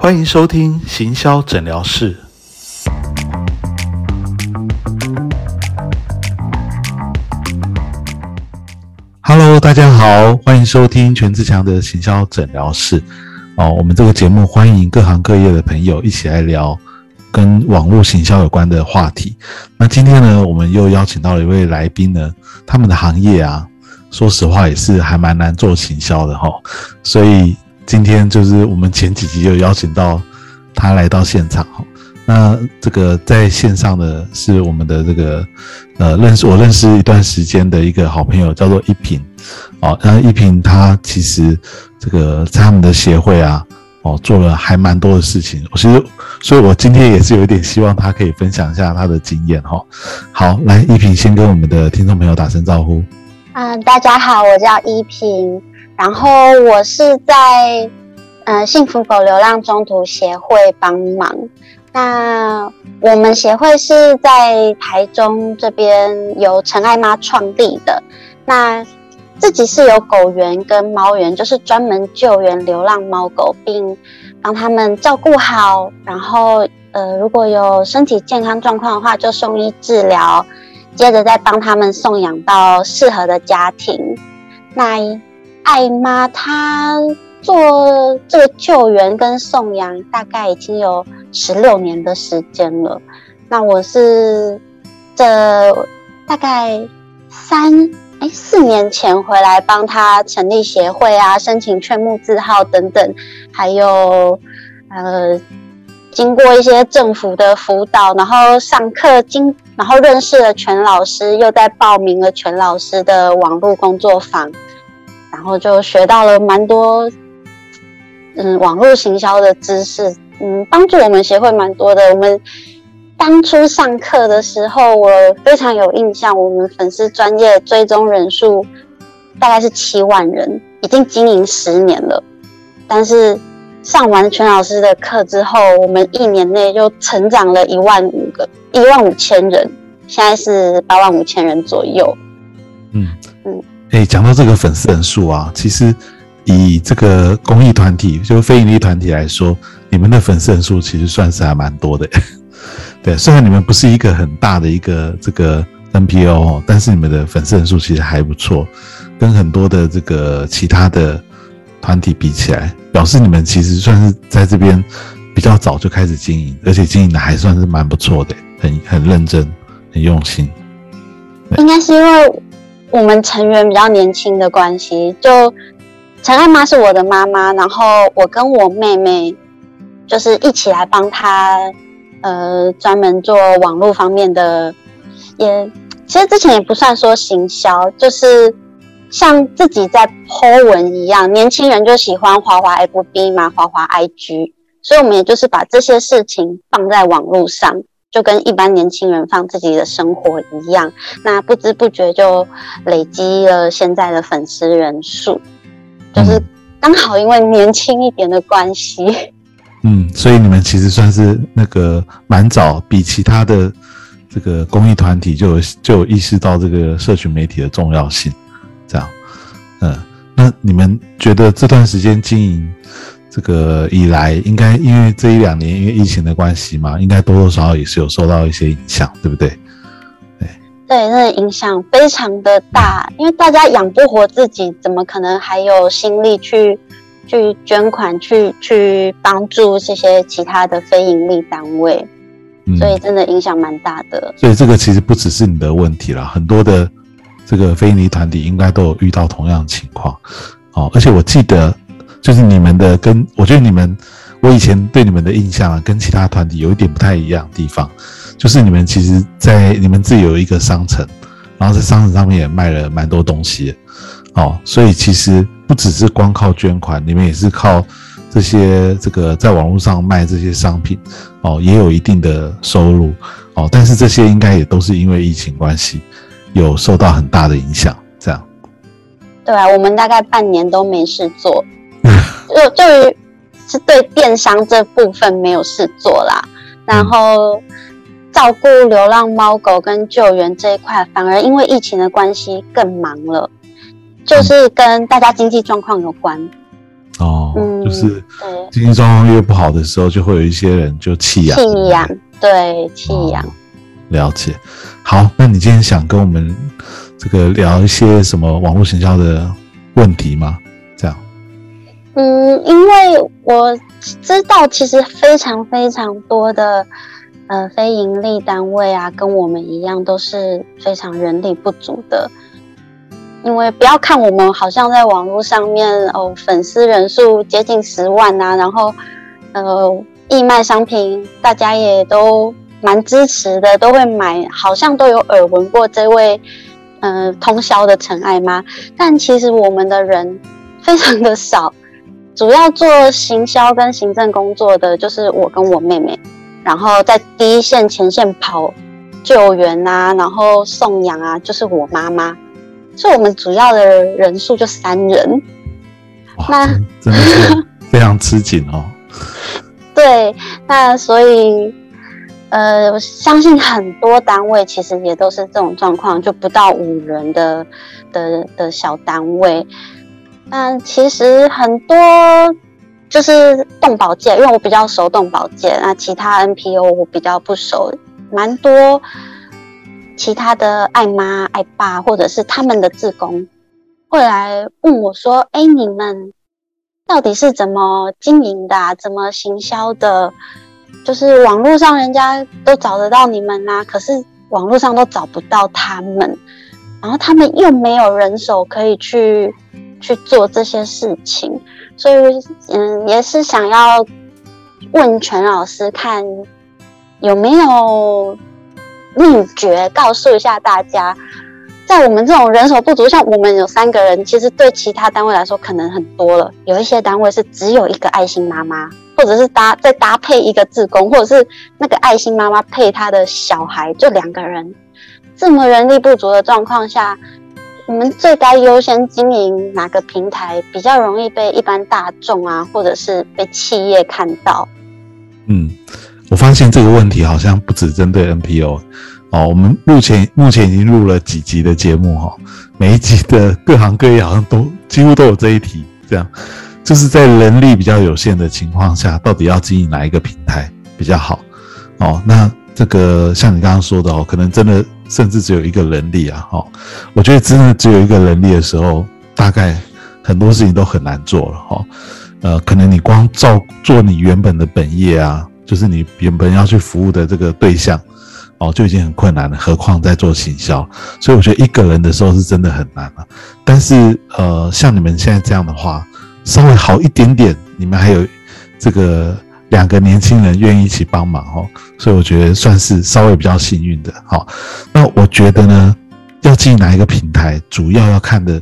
欢迎收听行销诊疗室。Hello，大家好，欢迎收听全志强的行销诊疗室。哦，我们这个节目欢迎各行各业的朋友一起来聊跟网络行销有关的话题。那今天呢，我们又邀请到了一位来宾呢，他们的行业啊，说实话也是还蛮难做行销的哈，所以。今天就是我们前几集就邀请到他来到现场哈，那这个在线上的是我们的这个呃认识我认识一段时间的一个好朋友叫做一平哦，那一平他其实这个在他们的协会啊哦做了还蛮多的事情，我其实所以我今天也是有一点希望他可以分享一下他的经验哈。好，来一平先跟我们的听众朋友打声招呼。嗯，大家好，我叫一平。然后我是在嗯幸福狗流浪中途协会帮忙。那我们协会是在台中这边由陈爱妈创立的。那自己是有狗园跟猫园，就是专门救援流浪猫狗，并帮他们照顾好。然后呃如果有身体健康状况的话，就送医治疗，接着再帮他们送养到适合的家庭。那爱妈，她做这个救援跟送养大概已经有十六年的时间了。那我是这大概三哎四年前回来帮他成立协会啊，申请劝募字号等等，还有呃经过一些政府的辅导，然后上课经，然后认识了全老师，又在报名了全老师的网络工作坊。然后就学到了蛮多，嗯，网络行销的知识，嗯，帮助我们协会蛮多的。我们当初上课的时候，我非常有印象，我们粉丝专业追踪人数大概是七万人，已经经营十年了。但是上完全老师的课之后，我们一年内就成长了一万五个，一万五千人，现在是八万五千人左右。嗯。哎，讲到这个粉丝人数啊，其实以这个公益团体，就非营利团体来说，你们的粉丝人数其实算是还蛮多的。对，虽然你们不是一个很大的一个这个 NPO，但是你们的粉丝人数其实还不错，跟很多的这个其他的团体比起来，表示你们其实算是在这边比较早就开始经营，而且经营的还算是蛮不错的，很很认真，很用心。应该是因为。我们成员比较年轻的关系，就陈爱妈是我的妈妈，然后我跟我妹妹就是一起来帮她，呃，专门做网络方面的，也其实之前也不算说行销，就是像自己在 po 文一样，年轻人就喜欢滑滑 FB 嘛，滑滑 IG，所以我们也就是把这些事情放在网络上。就跟一般年轻人放自己的生活一样，那不知不觉就累积了现在的粉丝人数，就是刚好因为年轻一点的关系。嗯，所以你们其实算是那个蛮早，比其他的这个公益团体就有就有意识到这个社群媒体的重要性。这样，嗯，那你们觉得这段时间经营？这个以来，应该因为这一两年因为疫情的关系嘛，应该多多少少也是有受到一些影响，对不对？对，对，那影响非常的大，因为大家养不活自己，怎么可能还有心力去去捐款，去去帮助这些其他的非盈利单位？所以真的影响蛮大的。所以这个其实不只是你的问题啦，很多的这个非盈利团体应该都有遇到同样的情况。哦，而且我记得。就是你们的跟我觉得你们，我以前对你们的印象啊，跟其他团体有一点不太一样的地方，就是你们其实，在你们自己有一个商城，然后在商城上面也卖了蛮多东西，哦，所以其实不只是光靠捐款，你们也是靠这些这个在网络上卖这些商品，哦，也有一定的收入，哦，但是这些应该也都是因为疫情关系，有受到很大的影响，这样。对啊，我们大概半年都没事做。就对于是对电商这部分没有事做啦，然后照顾流浪猫狗跟救援这一块，反而因为疫情的关系更忙了，就是跟大家经济状况有关。哦，嗯就是对，经济状况越不好的时候，就会有一些人就弃养。弃养，对，弃养。哦了解。好，那你今天想跟我们这个聊一些什么网络行销的问题吗？嗯，因为我知道，其实非常非常多的呃非盈利单位啊，跟我们一样，都是非常人力不足的。因为不要看我们好像在网络上面哦，粉丝人数接近十万啊，然后呃义卖商品，大家也都蛮支持的，都会买，好像都有耳闻过这位呃通宵的陈爱妈，但其实我们的人非常的少。主要做行销跟行政工作的就是我跟我妹妹，然后在第一线前线跑救援啊，然后送养啊，就是我妈妈，所以我们主要的人数就三人。哇，那真真的是非常吃紧哦。对，那所以呃，我相信很多单位其实也都是这种状况，就不到五人的的的小单位。但其实很多就是动保界，因为我比较熟动保界，那其他 NPO 我比较不熟，蛮多其他的爱妈、爱爸或者是他们的志工会来问我说：“哎，你们到底是怎么经营的、啊？怎么行销的？就是网络上人家都找得到你们啦、可是网络上都找不到他们，然后他们又没有人手可以去去做这些事情，所以嗯，也是想要问全老师看有没有秘诀，告诉一下大家。在我们这种人手不足，像我们有三个人，其实对其他单位来说可能很多了。有一些单位是只有一个爱心妈妈，或者是搭再搭配一个志工，或者是那个爱心妈妈配她的小孩，就两个人。这么人力不足的状况下，我们最该优先经营哪个平台比较容易被一般大众啊，或者是被企业看到？嗯，我发现这个问题好像不只针对 NPO 哦，我们目前目前已经录了几集的节目哈、每一集的各行各业好像都几乎都有这一题，这样就是在人力比较有限的情况下，到底要经营哪一个平台比较好？哦，那这个像你刚刚说的哦，可能真的甚至只有一个人力啊，哦，我觉得真的只有一个人力的时候，大概很多事情都很难做了哈、哦。呃，可能你光照做你原本的本业啊，就是你原本要去服务的这个对象，哦，就已经很困难了，何况在做行销。所以我觉得一个人的时候是真的很难了、但是呃，像你们现在这样的话，稍微好一点点，你们还有这个两个年轻人愿意一起帮忙哦，所以我觉得算是稍微比较幸运的。好、那我觉得呢，要进哪一个平台，主要要看的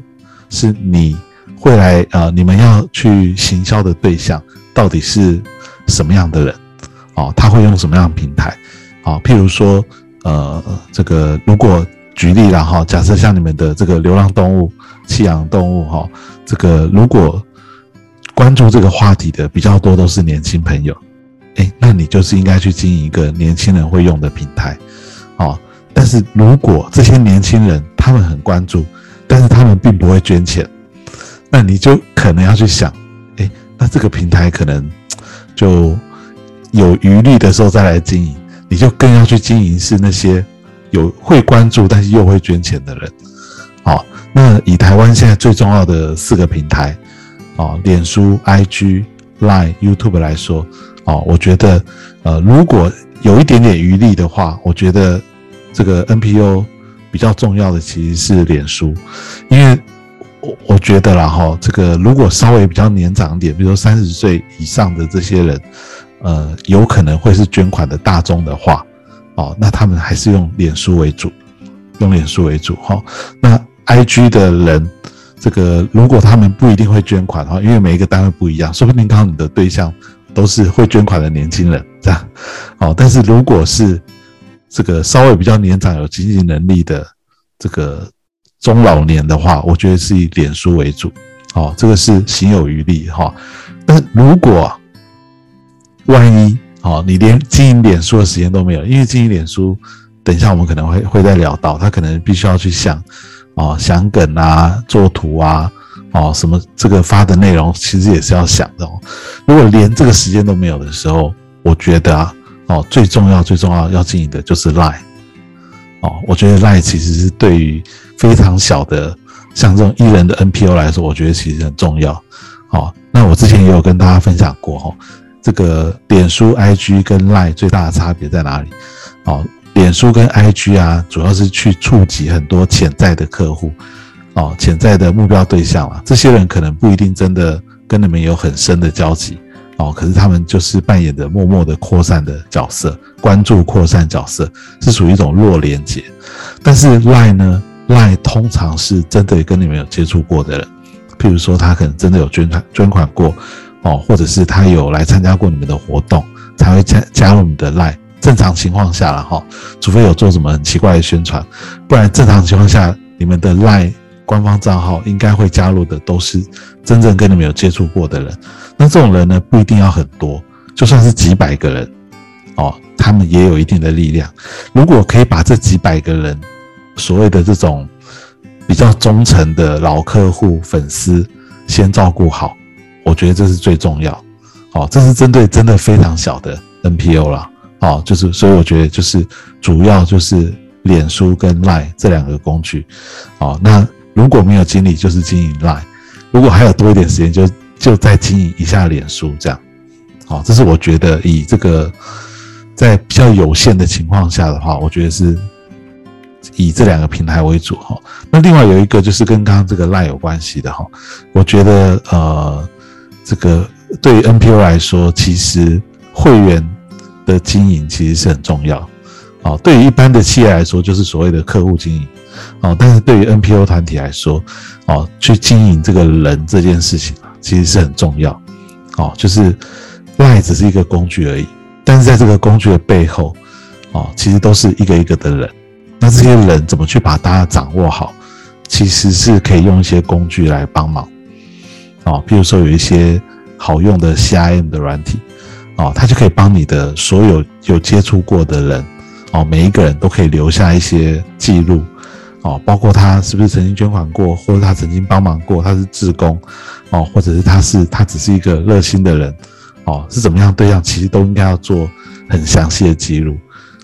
是你会来呃，你们要去行销的对象到底是什么样的人哦，他会用什么样的平台？啊，譬如说，呃，这个如果举例了哈，假设像你们的这个流浪动物、弃养动物哈，这个如果关注这个话题的比较多都是年轻朋友，哎，那你就是应该去经营一个年轻人会用的平台，哦。但是如果这些年轻人他们很关注，但是他们并不会捐钱，那你就可能要去想，哎，那这个平台可能就有余力的时候再来经营。你就更要去经营是那些有会关注但是又会捐钱的人，好，那以台湾现在最重要的四个平台，哦，脸书、IG、Line、YouTube 来说，哦，我觉得，呃，如果有一点点余力的话，我觉得这个 NPO 比较重要的其实是脸书，因为我我觉得啦哈，这个如果稍微比较年长一点，比如说三十岁以上的这些人。呃，有可能会是捐款的大宗的话，哦，那他们还是用脸书为主，用脸书为主哈、哦。那 IG 的人，这个如果他们不一定会捐款哈，因为每一个单位不一样，说不定刚好你的对象都是会捐款的年轻人，这样，哦。但是如果是这个稍微比较年长、有经济能力的这个中老年的话，我觉得是以脸书为主，哦，这个是行有余力哈、哦。但如果万一哦，你连经营脸书的时间都没有，因为经营脸书，等一下我们可能会会再聊到，他可能必须要去想哦，想梗啊，做图啊，哦，什么这个发的内容其实也是要想的哦。如果连这个时间都没有的时候，我觉得啊，哦，最重要最重要要经营的就是 lie。哦，我觉得 lie 其实是对于非常小的像这种艺人的 NPO 来说，我觉得其实很重要。哦，那我之前也有跟大家分享过哈，这个脸书 IG 跟 lie 最大的差别在哪里？哦，脸书跟 IG 啊，主要是去触及很多潜在的客户。哦，潜在的目标对象啊，这些人可能不一定真的跟你们有很深的交集，哦，可是他们就是扮演着默默的扩散的角色，关注扩散角色是属于一种弱连接。但是 lie 呢，lie 通常是真的跟你们有接触过的人，譬如说他可能真的有捐款捐款过，哦，或者是他有来参加过你们的活动，才会加加入你的 lie。正常情况下了哈，除非有做什么很奇怪的宣传，不然正常情况下你们的 Line。官方账号应该会加入的都是真正跟你们有接触过的人，那这种人呢不一定要很多，就算是几百个人，哦，他们也有一定的力量。如果可以把这几百个人所谓的这种比较忠诚的老客户、粉丝先照顾好，我觉得这是最重要。哦，这是针对真的非常小的 NPO 了，哦，就是所以我觉得就是主要就是脸书跟 Line 这两个工具，哦，那。如果没有精力，就是经营 Line；如果还有多一点时间，就就再经营一下脸书，这样。好，这是我觉得以这个在比较有限的情况下的话，我觉得是以这两个平台为主哈。那另外有一个就是跟刚刚这个 Line 有关系的哈，我觉得呃，这个对于 NPO 来说，其实会员的经营其实是很重要。哦，对于一般的企业来说，就是所谓的客户经营。哦，但是对于 NPO 团体来说，哦，去经营这个人这件事情啊，其实是很重要。哦，就是 lie 只是一个工具而已，但是在这个工具的背后，哦，其实都是一个一个的人。那这些人怎么去把大家掌握好，其实是可以用一些工具来帮忙。哦，比如说有一些好用的 CIM 的软体，哦，他就可以帮你的所有有接触过的人，哦，每一个人都可以留下一些记录。哦，包括他是不是曾经捐款过，或者他曾经帮忙过，他是志工，哦，或者是他是他只是一个热心的人，哦，是怎么样对象，其实都应该要做很详细的记录，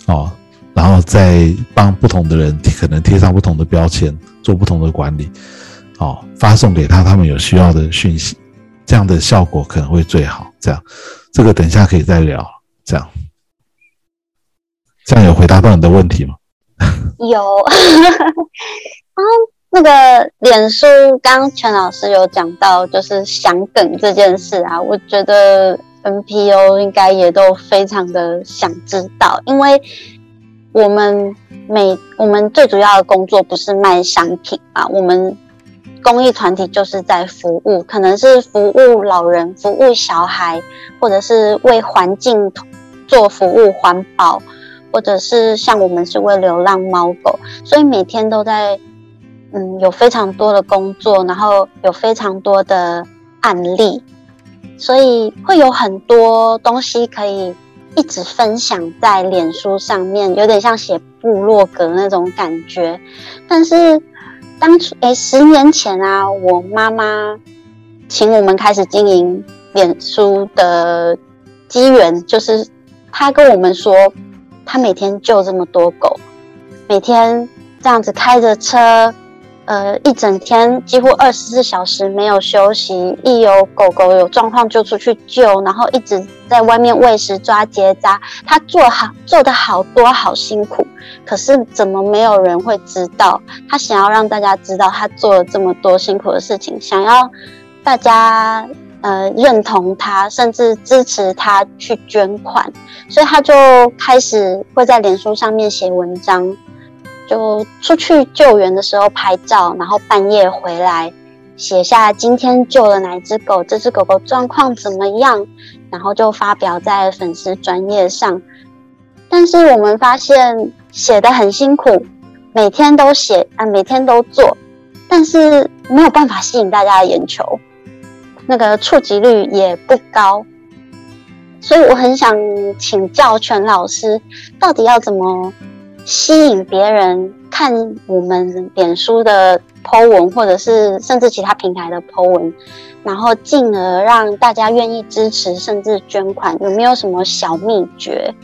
哦，然后再帮不同的人可能贴上不同的标签，做不同的管理，哦，发送给他他们有需要的讯息，这样的效果可能会最好。这样，这个等一下可以再聊。这样，这样有回答到你的问题吗？有，然 后那个脸书，刚全老师有讲到，就是想梗这件事啊，我觉得 NPO 应该也都非常的想知道，因为我们每我们最主要的工作不是卖商品啊，我们公益团体就是在服务，可能是服务老人、服务小孩，或者是为环境做服务、环保。或者是像我们是为流浪猫狗，所以每天都在，嗯，有非常多的工作，然后有非常多的案例，所以会有很多东西可以一直分享在脸书上面，有点像写部落格那种感觉。但是当初，诶，十年前啊，我妈妈请我们开始经营脸书的机缘，就是她跟我们说。她每天救这么多狗，每天这样子开着车，呃，一整天几乎二十四小时没有休息。一有狗狗有状况就出去救，然后一直在外面喂食、抓结扎。他做好做的好多，好辛苦。可是怎么没有人会知道？他想要让大家知道他做了这么多辛苦的事情，想要大家。呃，认同他，甚至支持他去捐款，所以他就开始会在脸书上面写文章，就出去救援的时候拍照，然后半夜回来写下今天救了哪只狗，这只狗狗状况怎么样，然后就发表在粉丝专页上。但是我们发现写的很辛苦，每天都写啊，每天都做，但是没有办法吸引大家的眼球。那个触及率也不高，所以我很想请教全老师，到底要怎么吸引别人看我们脸书的 Po 文，或者是甚至其他平台的 Po 文，然后进而让大家愿意支持甚至捐款，有没有什么小秘诀？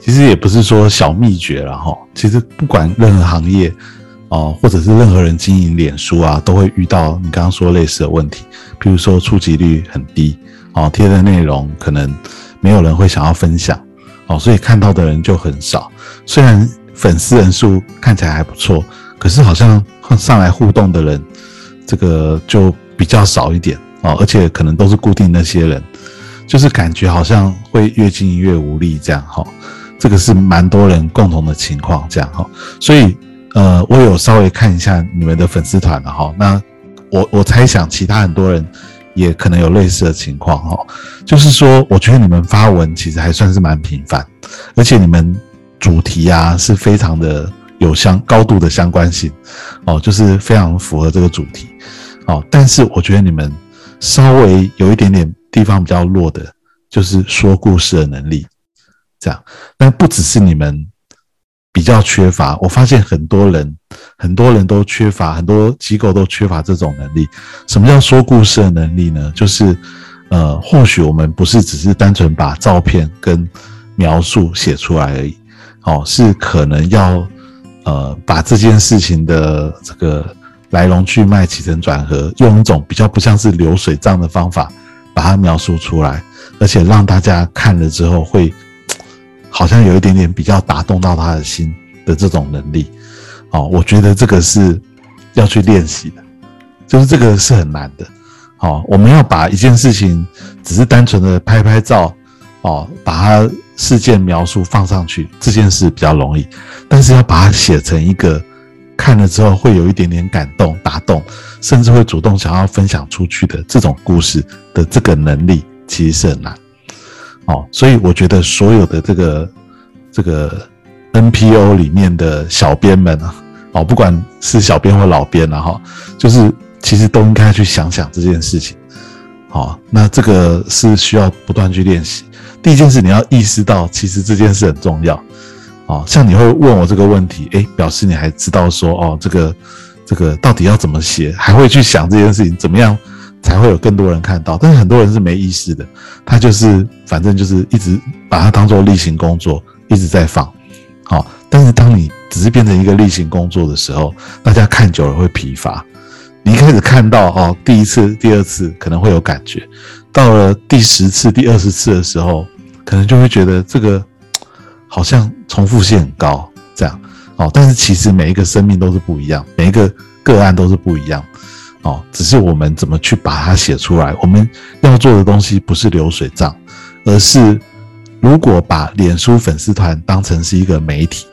其实也不是说小秘诀了哈，其实不管任何行业哦，或者是任何人经营脸书啊，都会遇到你刚刚说类似的问题，比如说触及率很低哦，贴的内容可能没有人会想要分享哦，所以看到的人就很少。虽然粉丝人数看起来还不错，可是好像上来互动的人这个就比较少一点哦，而且可能都是固定那些人，就是感觉好像会越经营越无力这样哈。这个是蛮多人共同的情况，这样哈，所以呃，我有稍微看一下你们的粉丝团了哈。那我我猜想其他很多人也可能有类似的情况哈，就是说，我觉得你们发文其实还算是蛮频繁，而且你们主题啊是非常的有相高度的相关性哦，就是非常符合这个主题哦。但是我觉得你们稍微有一点点地方比较弱的，就是说故事的能力。这样，但不只是你们比较缺乏，我发现很多人，很多人都缺乏，很多机构都缺乏这种能力。什么叫说故事的能力呢？就是，呃，或许我们不是只是单纯把照片跟描述写出来而已，哦，是可能要，呃，把这件事情的这个来龙去脉、起承转合，用一种比较不像是流水账的方法把它描述出来，而且让大家看了之后会。好像有一点点比较打动到他的心的这种能力，哦，我觉得这个是要去练习的，就是这个是很难的，哦，我们要把一件事情只是单纯的拍拍照，哦，把它事件描述放上去，这件事比较容易，但是要把它写成一个看了之后会有一点点感动、打动，甚至会主动想要分享出去的这种故事的这个能力，其实是很难。哦，所以我觉得所有的这个这个 NPO 里面的小编们啊，哦，不管是小编或老编了哈，就是其实都应该去想想这件事情。好，那这个是需要不断去练习。第一件事，你要意识到其实这件事很重要。哦，像你会问我这个问题，诶，表示你还知道说，哦，这个这个到底要怎么写，还会去想这件事情怎么样。才会有更多人看到，但是很多人是没意识的，他就是反正就是一直把它当做例行工作，一直在放。好，但是当你只是变成一个例行工作的时候，大家看久了会疲乏。你一开始看到哦，第一次、第二次可能会有感觉，到了第十次、第二十次的时候，可能就会觉得这个好像重复性很高，这样。哦，但是其实每一个生命都是不一样，每一个个案都是不一样。哦，只是我们怎么去把它写出来？我们要做的东西不是流水账，而是如果把脸书粉丝团当成是一个媒体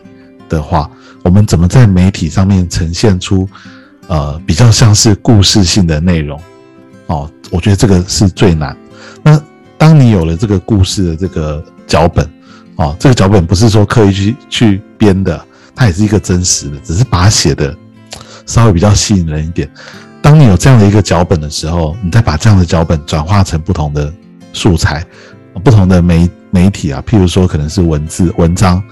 的话，我们怎么在媒体上面呈现出呃比较像是故事性的内容？哦，我觉得这个是最难。那当你有了这个故事的这个脚本，哦，这个脚本不是说刻意去去编的，它也是一个真实的，只是把它写的稍微比较吸引人一点。当你有这样的一个脚本的时候，你再把这样的脚本转化成不同的素材，不同的媒媒体啊，譬如说可能是文字文章，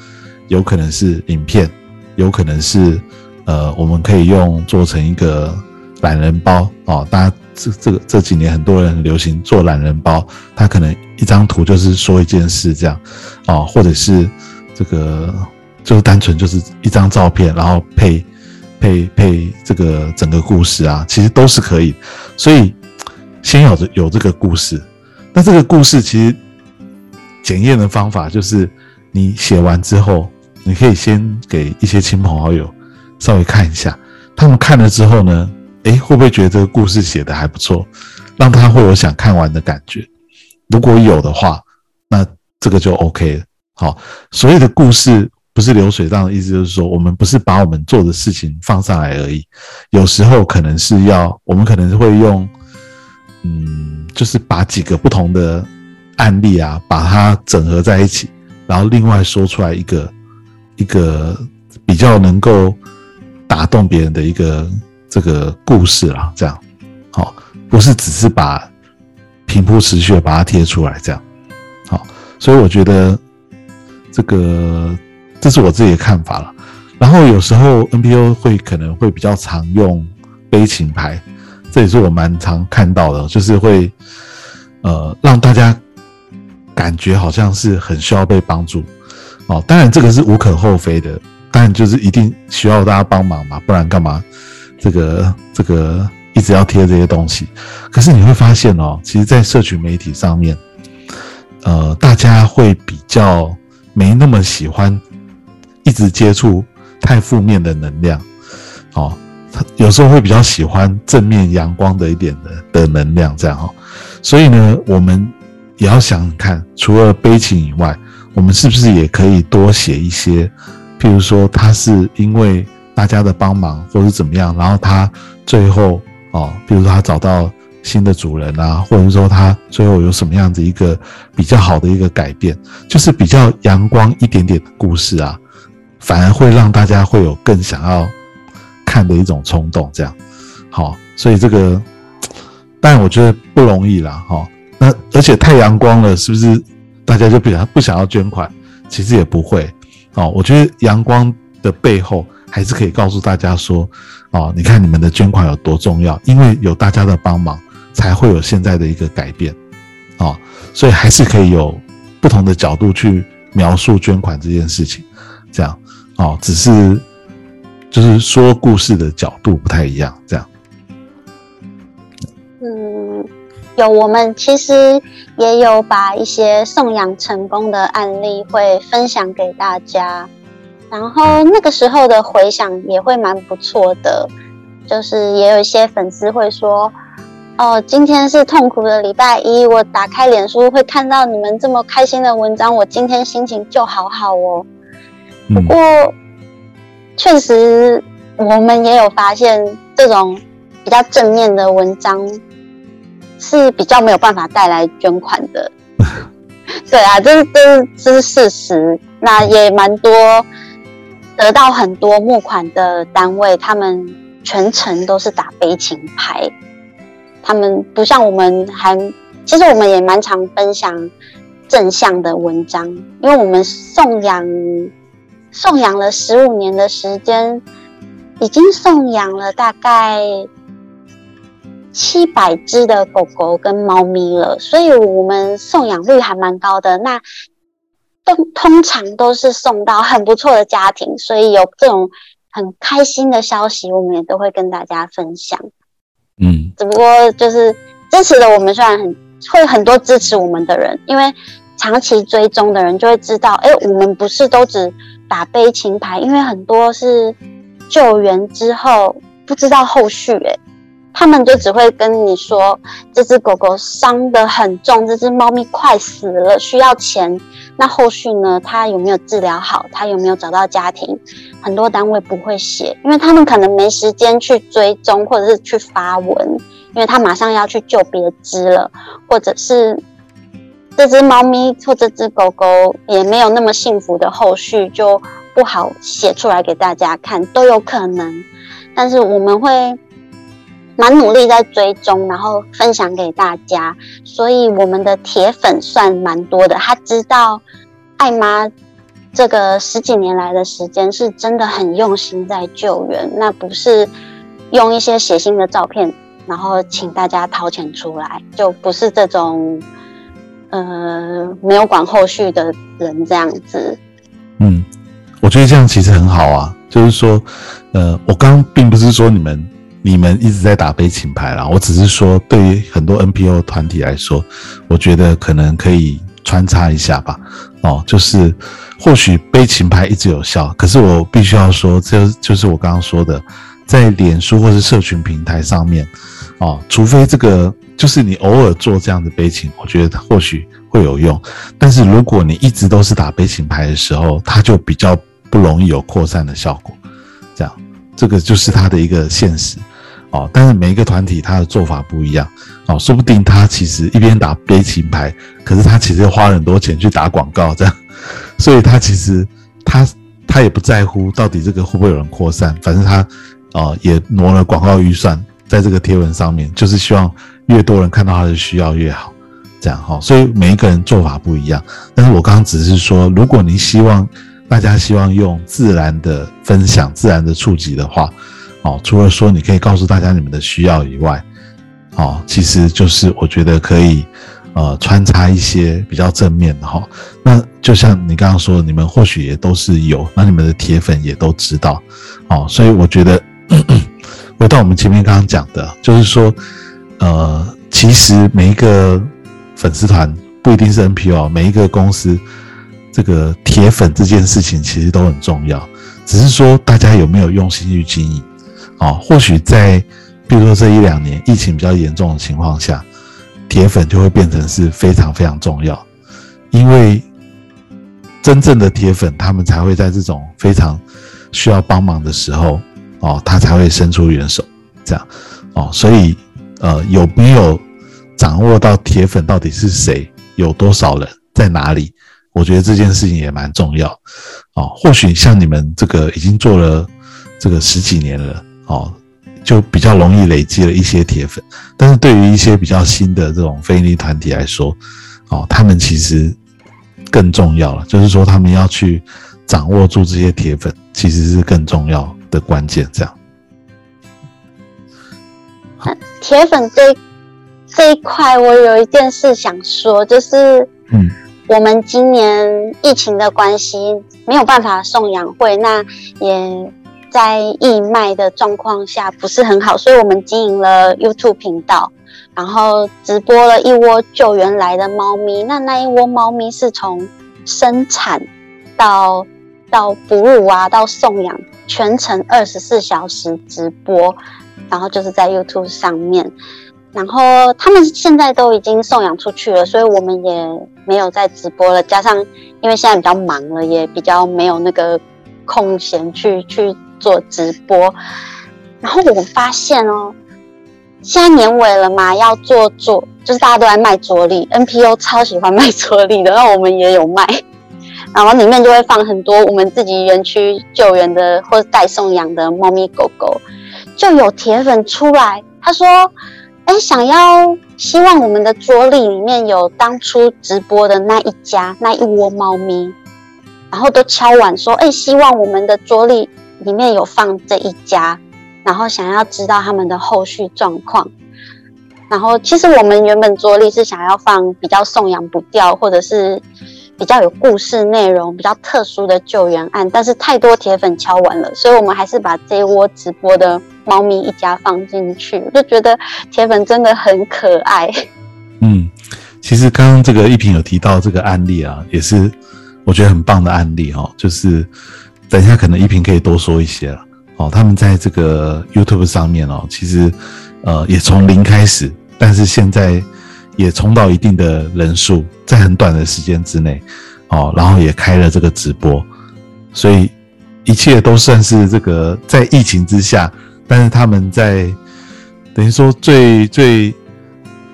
有可能是影片，有可能是呃，我们可以用做成一个懒人包哦。大家这这个这几年很多人很流行做懒人包，它可能一张图就是说一件事这样哦，或者是这个就是单纯就是一张照片，然后配。配配这个整个故事啊，其实都是可以。所以先有着有这个故事，那这个故事其实检验的方法就是，你写完之后，你可以先给一些亲朋好友稍微看一下，他们看了之后呢，诶，会不会觉得这个故事写的还不错，让他会有想看完的感觉？如果有的话，那这个就 OK 了。好，所有的故事。不是流水账的意思，就是说，我们不是把我们做的事情放上来而已。有时候可能是要，我们可能会用，嗯，就是把几个不同的案例啊，把它整合在一起，然后另外说出来一个一个比较能够打动别人的一个这个故事啊，这样，好，不是只是把平铺直叙把它贴出来这样，好，所以我觉得这个。这是我自己的看法了。然后有时候 NPO 会可能会比较常用悲情牌，这也是我蛮常看到的，就是会呃让大家感觉好像是很需要被帮助哦。当然这个是无可厚非的，当然就是一定需要大家帮忙嘛，不然干嘛这个这个一直要贴这些东西？可是你会发现哦，其实，在社群媒体上面，呃，大家会比较没那么喜欢一直接触。太负面的能量，哦，他有时候会比较喜欢正面阳光的一点的的能量，这样哈。所以呢，我们也要想想看，除了悲情以外，我们是不是也可以多写一些，譬如说他是因为大家的帮忙，或者怎么样，然后他最后哦，比如说他找到新的主人啊，或者说他最后有什么样子一个比较好的一个改变，就是比较阳光一点点的故事啊。反而会让大家会有更想要看的一种冲动，这样好，所以这个，但我觉得不容易啦，哈。那而且太阳光了，是不是大家就比较不想要捐款？其实也不会哦。我觉得阳光的背后还是可以告诉大家说，哦，你看你们的捐款有多重要，因为有大家的帮忙，才会有现在的一个改变，哦，所以还是可以有不同的角度去描述捐款这件事情，这样。哦，只是就是说故事的角度不太一样，这样。嗯，有我们其实也有把一些送养成功的案例会分享给大家，然后那个时候的回响也会蛮不错的，就是也有一些粉丝会说：“哦，今天是痛苦的礼拜一，我打开脸书会看到你们这么开心的文章，我今天心情就好好哦。”不过，确实我们也有发现，这种比较正面的文章是比较没有办法带来捐款的。对啊，这是这是这是事实。那也蛮多得到很多募款的单位，他们全程都是打悲情牌。他们不像我们，还其实我们也蛮常分享正向的文章，因为我们送养。送养了十五年的时间，已经送养了大概七百只的狗狗跟猫咪了，所以我们送养率还蛮高的。那都通常都是送到很不错的家庭，所以有这种很开心的消息，我们也都会跟大家分享。嗯，只不过就是支持的我们虽然很会很多支持我们的人，因为长期追踪的人就会知道，哎，我们不是都只。打悲情牌，因为很多是救援之后不知道后续，诶，他们就只会跟你说这只狗狗伤得很重，这只猫咪快死了，需要钱。那后续呢？它有没有治疗好？它有没有找到家庭？很多单位不会写，因为他们可能没时间去追踪或者是去发文，因为他马上要去救别只了，或者是。这只猫咪或这只狗狗也没有那么幸福的后续，就不好写出来给大家看，都有可能。但是我们会蛮努力在追踪，然后分享给大家，所以我们的铁粉算蛮多的。他知道爱妈这个十几年来的时间是真的很用心在救援，那不是用一些写信的照片，然后请大家掏钱出来，就不是这种。呃，没有管后续的人这样子，嗯，我觉得这样其实很好啊。就是说，呃，我刚刚并不是说你们你们一直在打悲情牌啦，我只是说对于很多 NPO 团体来说，我觉得可能可以穿插一下吧。哦，就是或许悲情牌一直有效，可是我必须要说，这就是我刚刚说的，在脸书或是社群平台上面，哦，除非这个。就是你偶尔做这样的悲情，我觉得或许会有用。但是如果你一直都是打悲情牌的时候，它就比较不容易有扩散的效果。这样，这个就是它的一个现实哦。但是每一个团体它的做法不一样哦，说不定他其实一边打悲情牌，可是他其实花很多钱去打广告，这样，所以他其实他他也不在乎到底这个会不会有人扩散，反正他哦也挪了广告预算在这个贴文上面，就是希望。越多人看到他的需要越好，这样哈，所以每一个人做法不一样。但是我刚刚只是说，如果你希望大家希望用自然的分享、自然的触及的话，哦，除了说你可以告诉大家你们的需要以外，哦，其实就是我觉得可以呃穿插一些比较正面的哈。那就像你刚刚说，你们或许也都是有，那你们的铁粉也都知道，哦，所以我觉得 回到我们前面刚刚讲的，就是说，呃，其实每一个粉丝团不一定是 NPO，每一个公司。这个铁粉这件事情其实都很重要，只是说大家有没有用心去经营啊？或许在比如说这一两年疫情比较严重的情况下，铁粉就会变成是非常非常重要，因为真正的铁粉他们才会在这种非常需要帮忙的时候哦，他才会伸出援手，这样哦，所以呃，有没有掌握到铁粉到底是谁，有多少人在哪里？我觉得这件事情也蛮重要，哦，或许像你们这个已经做了这个十几年了，哦，就比较容易累积了一些铁粉。但是对于一些比较新的这种非利团体来说，哦，他们其实更重要了，就是说他们要去掌握住这些铁粉，其实是更重要的关键。这样，铁粉这这一块，我有一件事想说，就是嗯。我们今年疫情的关系没有办法送养会，那也在义卖的状况下不是很好，所以我们经营了 YouTube 频道，然后直播了一窝救援来的猫咪。那那一窝猫咪是从生产到到哺乳啊，到送养，全程二十四小时直播，然后就是在 YouTube 上面。然后他们现在都已经送养出去了，所以我们也没有在直播了。加上因为现在比较忙了，也比较没有那个空闲去去做直播。然后我发现哦，现在年尾了嘛，要做做，就是大家都在卖桌历，NPO 超喜欢卖桌历的，那我们也有卖。然后里面就会放很多我们自己园区救援的或者代送养的猫咪狗狗，就有铁粉出来，他说。哎，想要希望我们的桌历里面有当初直播的那一家那一窝猫咪，然后都敲碗说，哎，希望我们的桌历里面有放这一家，然后想要知道他们的后续状况。然后其实我们原本桌历是想要放比较送养不掉，或者是。比较有故事内容、比较特殊的救援案，但是太多铁粉敲完了，所以我们还是把这一窝直播的猫咪一家放进去，我就觉得铁粉真的很可爱。嗯，其实刚刚这个一平有提到这个案例啊，也是我觉得很棒的案例哦。就是等一下可能一平可以多说一些了哦。他们在这个 YouTube 上面哦，其实呃也从零开始，但是现在。也冲到一定的人数，在很短的时间之内，哦，然后也开了这个直播，所以一切都算是这个在疫情之下，但是他们在等于说最最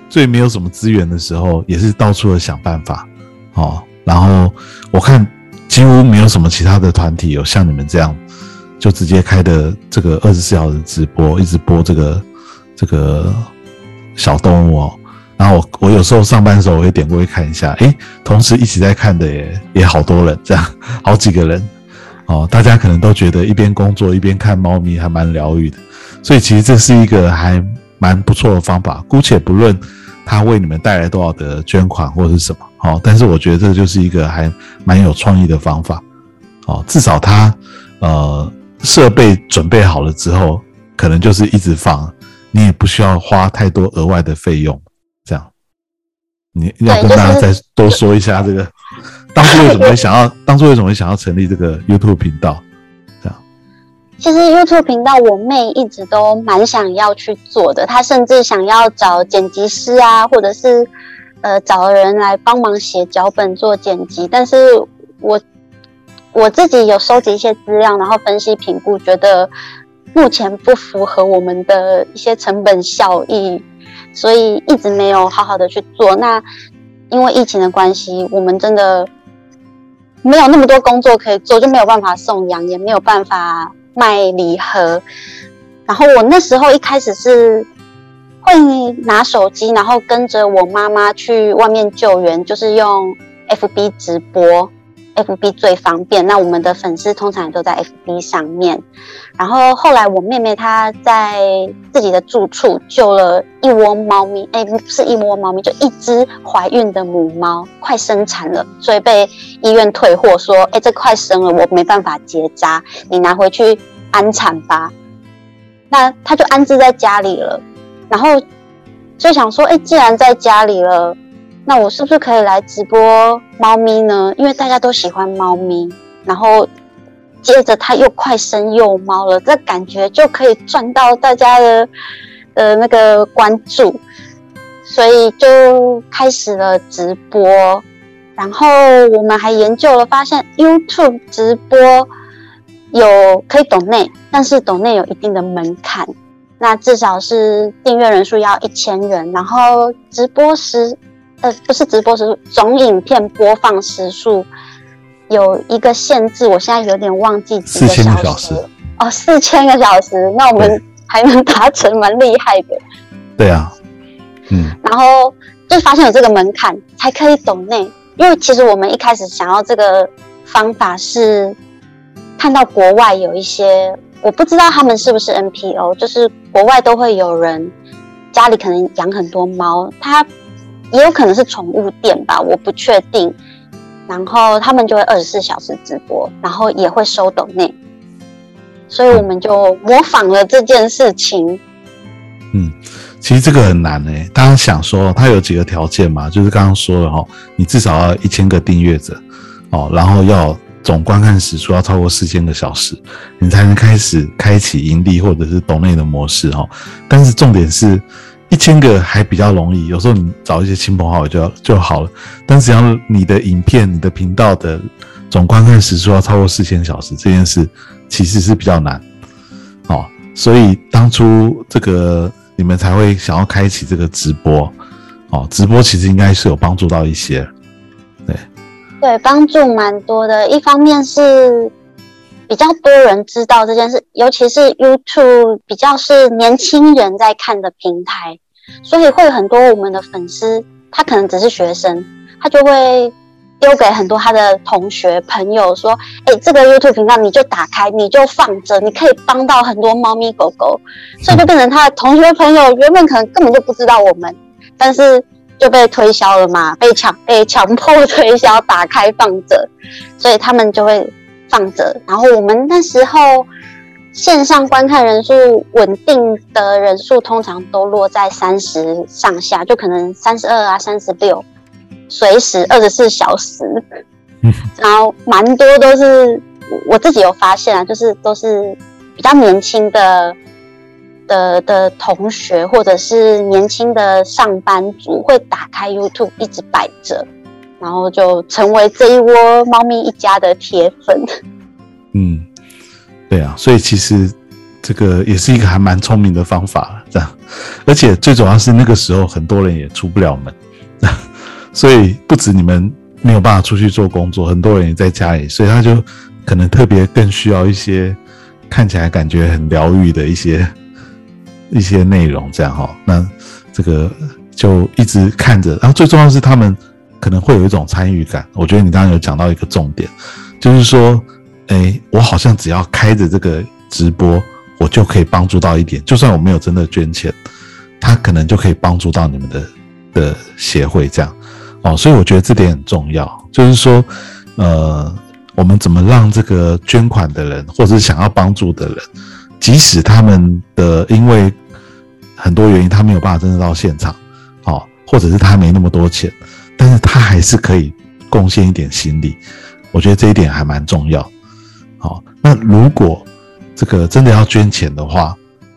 最没有什么资源的时候，也是到处的想办法，哦，然后我看几乎没有什么其他的团体有像你们这样，就直接开的这个二十四小时直播，一直播这个这个小动物哦。然后我我有时候上班的时候，我会点过去看一下，诶，同时一起在看的也也好多人，这样好几个人，哦，大家可能都觉得一边工作一边看猫咪还蛮疗愈的，所以其实这是一个还蛮不错的方法。姑且不论它为你们带来多少的捐款或是什么，哦，但是我觉得这就是一个还蛮有创意的方法，哦，至少它呃设备准备好了之后，可能就是一直放，你也不需要花太多额外的费用。这样你要跟大家再多说一下这个，当初为什么会想要，当初为什么会想要成立这个 YouTube 频道？这样，其实 YouTube 频道我妹一直都蛮想要去做的，她甚至想要找剪辑师啊，或者是呃找人来帮忙写脚本做剪辑，但是我我自己有收集一些资料，然后分析评估，觉得目前不符合我们的一些成本效益。所以一直没有好好的去做。那因为疫情的关系，我们真的没有那么多工作可以做，就没有办法送养，也没有办法卖礼盒。然后我那时候一开始是会拿手机，然后跟着我妈妈去外面救援，就是用 FB 直播，FB 最方便。那我们的粉丝通常都在 FB 上面。然后后来我妹妹她在自己的住处救了一窝猫咪，哎，不是一窝猫咪，就一只怀孕的母猫，快生产了，所以被医院退货说，哎，这快生了，我没办法结扎，你拿回去安产吧。那她就安置在家里了，然后就想说，哎，既然在家里了。那我是不是可以来直播猫咪呢？因为大家都喜欢猫咪，然后接着它又快生幼猫了，这感觉就可以赚到大家的呃那个关注，所以就开始了直播。然后我们还研究了，发现 YouTube 直播有可以懂内，但是懂内有一定的门槛，那至少是订阅人数要一千人，然后直播时。呃，不是直播时数，总影片播放时数有一个限制，我现在有点忘记几个小时哦，四千个小时，那我们 还能达成，蛮厉害的。对啊，嗯，然后就发现有这个门槛才可以懂内，因为其实我们一开始想要这个方法是看到国外有一些，我不知道他们是不是 NPO，就是国外都会有人家里可能养很多猫，他。也有可能是宠物店吧，我不确定。然后他们就会二十四小时直播，然后也会收抖内，所以我们就模仿了这件事情。嗯，其实这个很难诶。大家想说，它有几个条件嘛？就是刚刚说了哈，你至少要一千个订阅者哦，然后要总观看时数要超过四千个小时，你才能开始开启盈利或者是抖内的模式哈。但是重点是。一千个还比较容易，有时候你找一些亲朋好友就就好了。但只要你的影片、你的频道的总观看时数要超过四千小时，这件事其实是比较难。哦，所以当初这个你们才会想要开启这个直播。哦，直播其实应该是有帮助到一些。对，对，帮助蛮多的。一方面是。比较多人知道这件事，尤其是 YouTube 比较是年轻人在看的平台，所以会有很多我们的粉丝，他可能只是学生，他就会丢给很多他的同学朋友说：“哎，这个 YouTube 频道你就打开，你就放着，你可以帮到很多猫咪狗狗。”所以就变成他的同学朋友原本可能根本就不知道我们，但是就被推销了嘛，被强被强迫推销，打开放着，所以他们就会。放着，然后我们那时候线上观看人数稳定的人数通常都落在三十上下，就可能三十二啊、三十六，随时二十四小时。然后蛮多都是我自己有发现啊，就是都是比较年轻的的的同学，或者是年轻的上班族会打开 YouTube 一直摆着。然后就成为这一窝猫咪一家的铁粉。嗯，对啊，所以其实这个也是一个还蛮聪明的方法，这样。而且最主要是那个时候很多人也出不了门，所以不止你们没有办法出去做工作，很多人也在家里，所以他就可能特别更需要一些看起来感觉很疗愈的一些一些内容，这样哈。那这个就一直看着，然后最重要是他们。可能会有一种参与感，我觉得你刚刚有讲到一个重点，就是说，哎，我好像只要开着这个直播，我就可以帮助到一点，就算我没有真的捐钱，他可能就可以帮助到你们的的协会这样，哦，所以我觉得这点很重要，就是说，呃，我们怎么让这个捐款的人或者是想要帮助的人，即使他们的因为很多原因他没有办法真的到现场，哦，或者是他没那么多钱。但是他还是可以贡献一点心力，我觉得这一点还蛮重要。好，那如果这个真的要捐钱的话，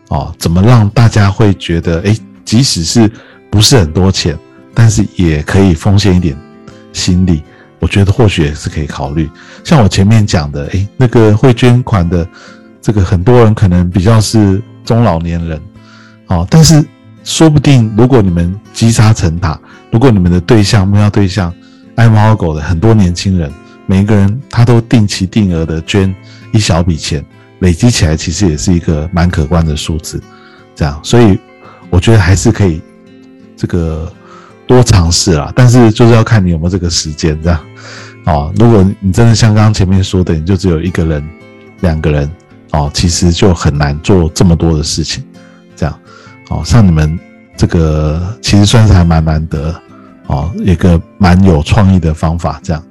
哦，怎么让大家会觉得，哎，即使是不是很多钱，但是也可以奉献一点心力？我觉得或许也是可以考虑。像我前面讲的，哎，那个会捐款的这个很多人可能比较是中老年人，哦，但是说不定如果你们积沙成塔。如果你们的对象目标对象爱猫狗的很多年轻人，每一个人他都定期定额的捐一小笔钱，累积起来其实也是一个蛮可观的数字。这样，所以我觉得还是可以这个多尝试啦。但是就是要看你有没有这个时间，这样。哦，如果你真的像刚刚前面说的，你就只有一个人、两个人哦，其实就很难做这么多的事情。这样，哦，像你们这个其实算是还蛮难得哦，一个蛮有创意的方法。这样，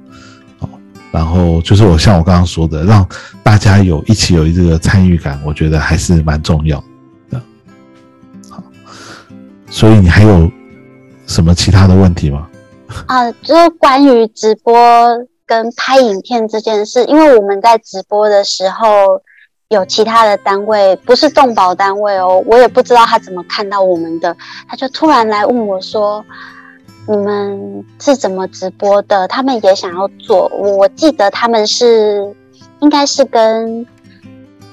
然后就是我像我刚刚说的，让大家有一起有这个参与感，我觉得还是蛮重要的。好，所以你还有什么其他的问题吗？啊，就是关于直播跟拍影片这件事，因为我们在直播的时候有其他的单位，不是动保单位哦，我也不知道他怎么看到我们的，他就突然来问我说：“你们是怎么直播的？”他们也想要做，我记得他们是应该是跟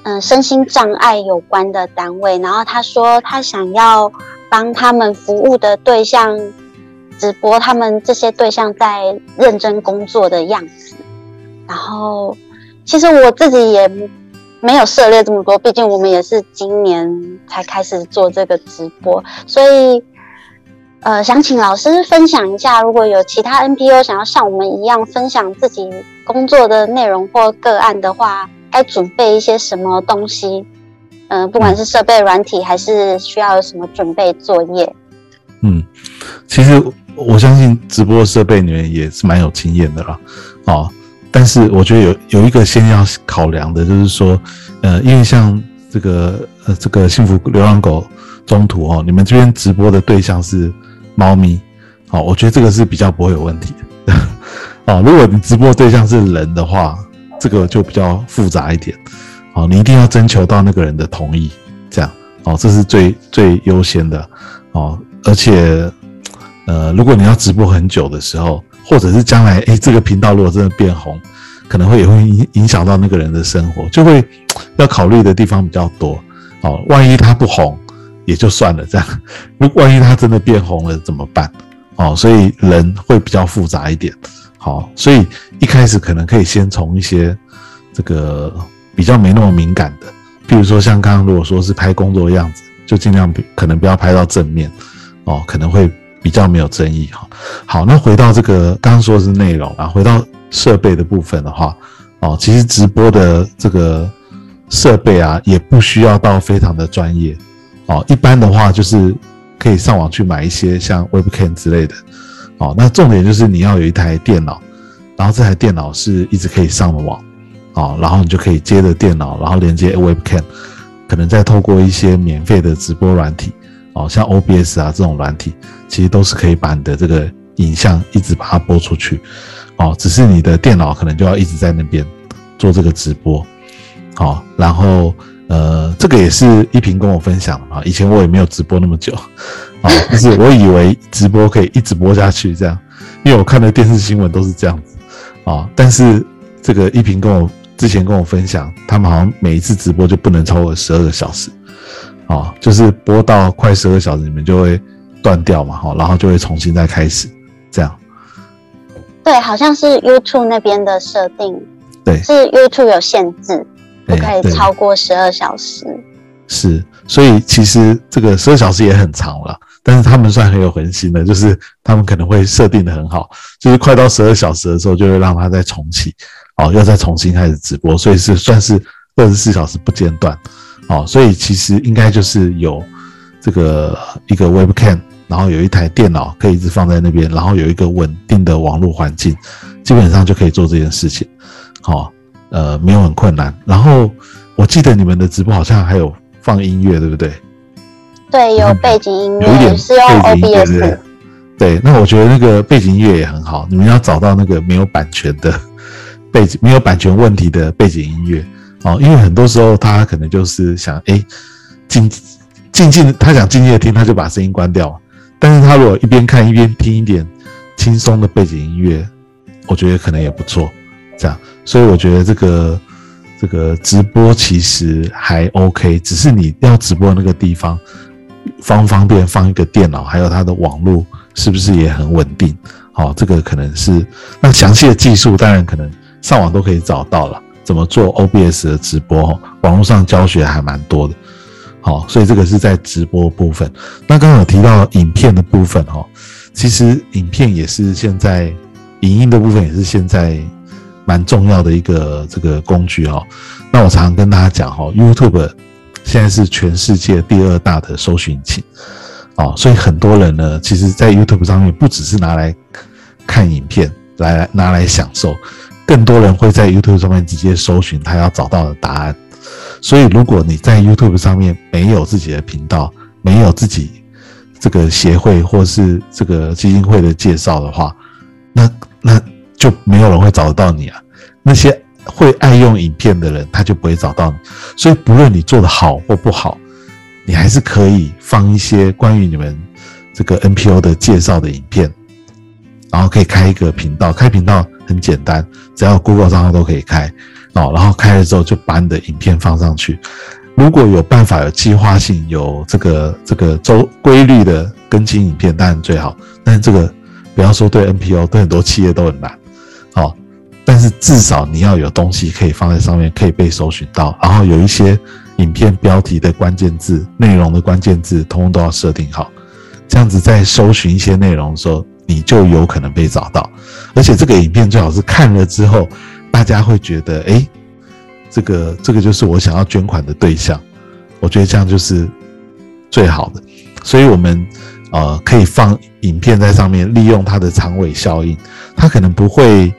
嗯身心障碍有关的单位，然后他说他想要帮他们服务的对象。直播他们这些对象在认真工作的样子，然后其实我自己也没有涉猎这么多，毕竟我们也是今年才开始做这个直播，所以呃想请老师分享一下，如果有其他 NPO 想要像我们一样分享自己工作的内容或个案的话，该准备一些什么东西？嗯，不管是设备、软体，还是需要有什么准备作业？嗯，其实。我相信直播设备你们也是蛮有经验的啦，哦，但是我觉得有有一个先要考量的，就是说，呃，因为像这个呃这个幸福流浪狗中途哦，你们这边直播的对象是猫咪，哦，我觉得这个是比较不会有问题的，哦，如果你直播对象是人的话，这个就比较复杂一点，哦，你一定要征求到那个人的同意，这样，哦，这是最最优先的，哦，而且。呃，如果你要直播很久的时候，或者是将来，哎，这个频道如果真的变红，可能会也会影影响到那个人的生活，就会要考虑的地方比较多。哦，万一他不红也就算了，这样，如万一他真的变红了怎么办？哦，所以人会比较复杂一点。好，所以一开始可能可以先从一些这个比较没那么敏感的，比如说像刚刚如果说是拍工作的样子，就尽量可能不要拍到正面，哦，可能会。比较没有争议哈，好，那回到这个刚刚说的是内容啊，回到设备的部分的话，哦，其实直播的这个设备啊，也不需要到非常的专业，哦，一般的话就是可以上网去买一些像 Webcam 之类的，哦，那重点就是你要有一台电脑，然后这台电脑是一直可以上的网，哦，然后你就可以接着电脑，然后连接 Webcam，可能再透过一些免费的直播软体。哦，像 OBS 啊这种软体，其实都是可以把你的这个影像一直把它播出去。哦，只是你的电脑可能就要一直在那边做这个直播。好，然后呃，这个也是一平跟我分享的嘛。以前我也没有直播那么久，啊，就是我以为直播可以一直播下去这样，因为我看的电视新闻都是这样子。啊，但是这个一平跟我之前跟我分享，他们好像每一次直播就不能超过十二个小时。哦，就是播到快十二小时，你们就会断掉嘛，哈，然后就会重新再开始，这样。对，好像是 YouTube 那边的设定，对，是 YouTube 有限制，不可以超过十二小时。是，所以其实这个十二小时也很长了，但是他们算很有恒心的，就是他们可能会设定的很好，就是快到十二小时的时候，就会让它再重启，哦，要再重新开始直播，所以是算是二十四小时不间断。哦，所以其实应该就是有这个一个 Webcam，然后有一台电脑可以一直放在那边，然后有一个稳定的网络环境，基本上就可以做这件事情。好，呃，没有很困难。然后我记得你们的直播好像还有放音乐，对不对？对，有背景音乐，有一点是用 OBS。对，那我觉得那个背景音乐也很好。你们要找到那个没有版权的 背景，没有版权问题的背景音乐。哦，因为很多时候他可能就是想，哎，静静静，他想静静的听，他就把声音关掉。但是他如果一边看一边听一点轻松的背景音乐，我觉得可能也不错。这样，所以我觉得这个这个直播其实还 OK，只是你要直播那个地方方不方便放一个电脑，还有它的网络是不是也很稳定？好，这个可能是那详细的技术，当然可能上网都可以找到了。怎么做 OBS 的直播？网络上教学还蛮多的，好，所以这个是在直播部分。那刚刚有提到影片的部分哈，其实影片也是现在影音的部分也是现在蛮重要的一个这个工具哦。那我常常跟大家讲哈，YouTube 现在是全世界第二大的搜寻引擎哦，所以很多人呢，其实在 YouTube 上面不只是拿来看影片，来拿来享受，更多人会在 YouTube 上面直接搜寻他要找到的答案。所以，如果你在 YouTube 上面没有自己的频道，没有自己这个协会或是这个基金会的介绍的话，那那就没有人会找得到你啊。那些会爱用影片的人，他就不会找到你。所以，不论你做的好或不好，你还是可以放一些关于你们这个 NPO 的介绍的影片，然后可以开一个频道。开频道很简单，只要 Google 账号都可以开。哦，然后开了之后就把你的影片放上去。如果有办法有计划性、有这个这个周规律的更新影片，当然最好。但是这个，比方说对 NPO，对很多企业都很难。哦，但是至少你要有东西可以放在上面，可以被搜寻到。然后有一些影片标题的关键字、内容的关键字，通通都要设定好。这样子在搜寻一些内容的时候，你就有可能被找到。而且这个影片最好是看了之后。大家会觉得，哎，这个这个就是我想要捐款的对象，我觉得这样就是最好的。所以，我们呃可以放影片在上面，利用它的长尾效应，它可能不会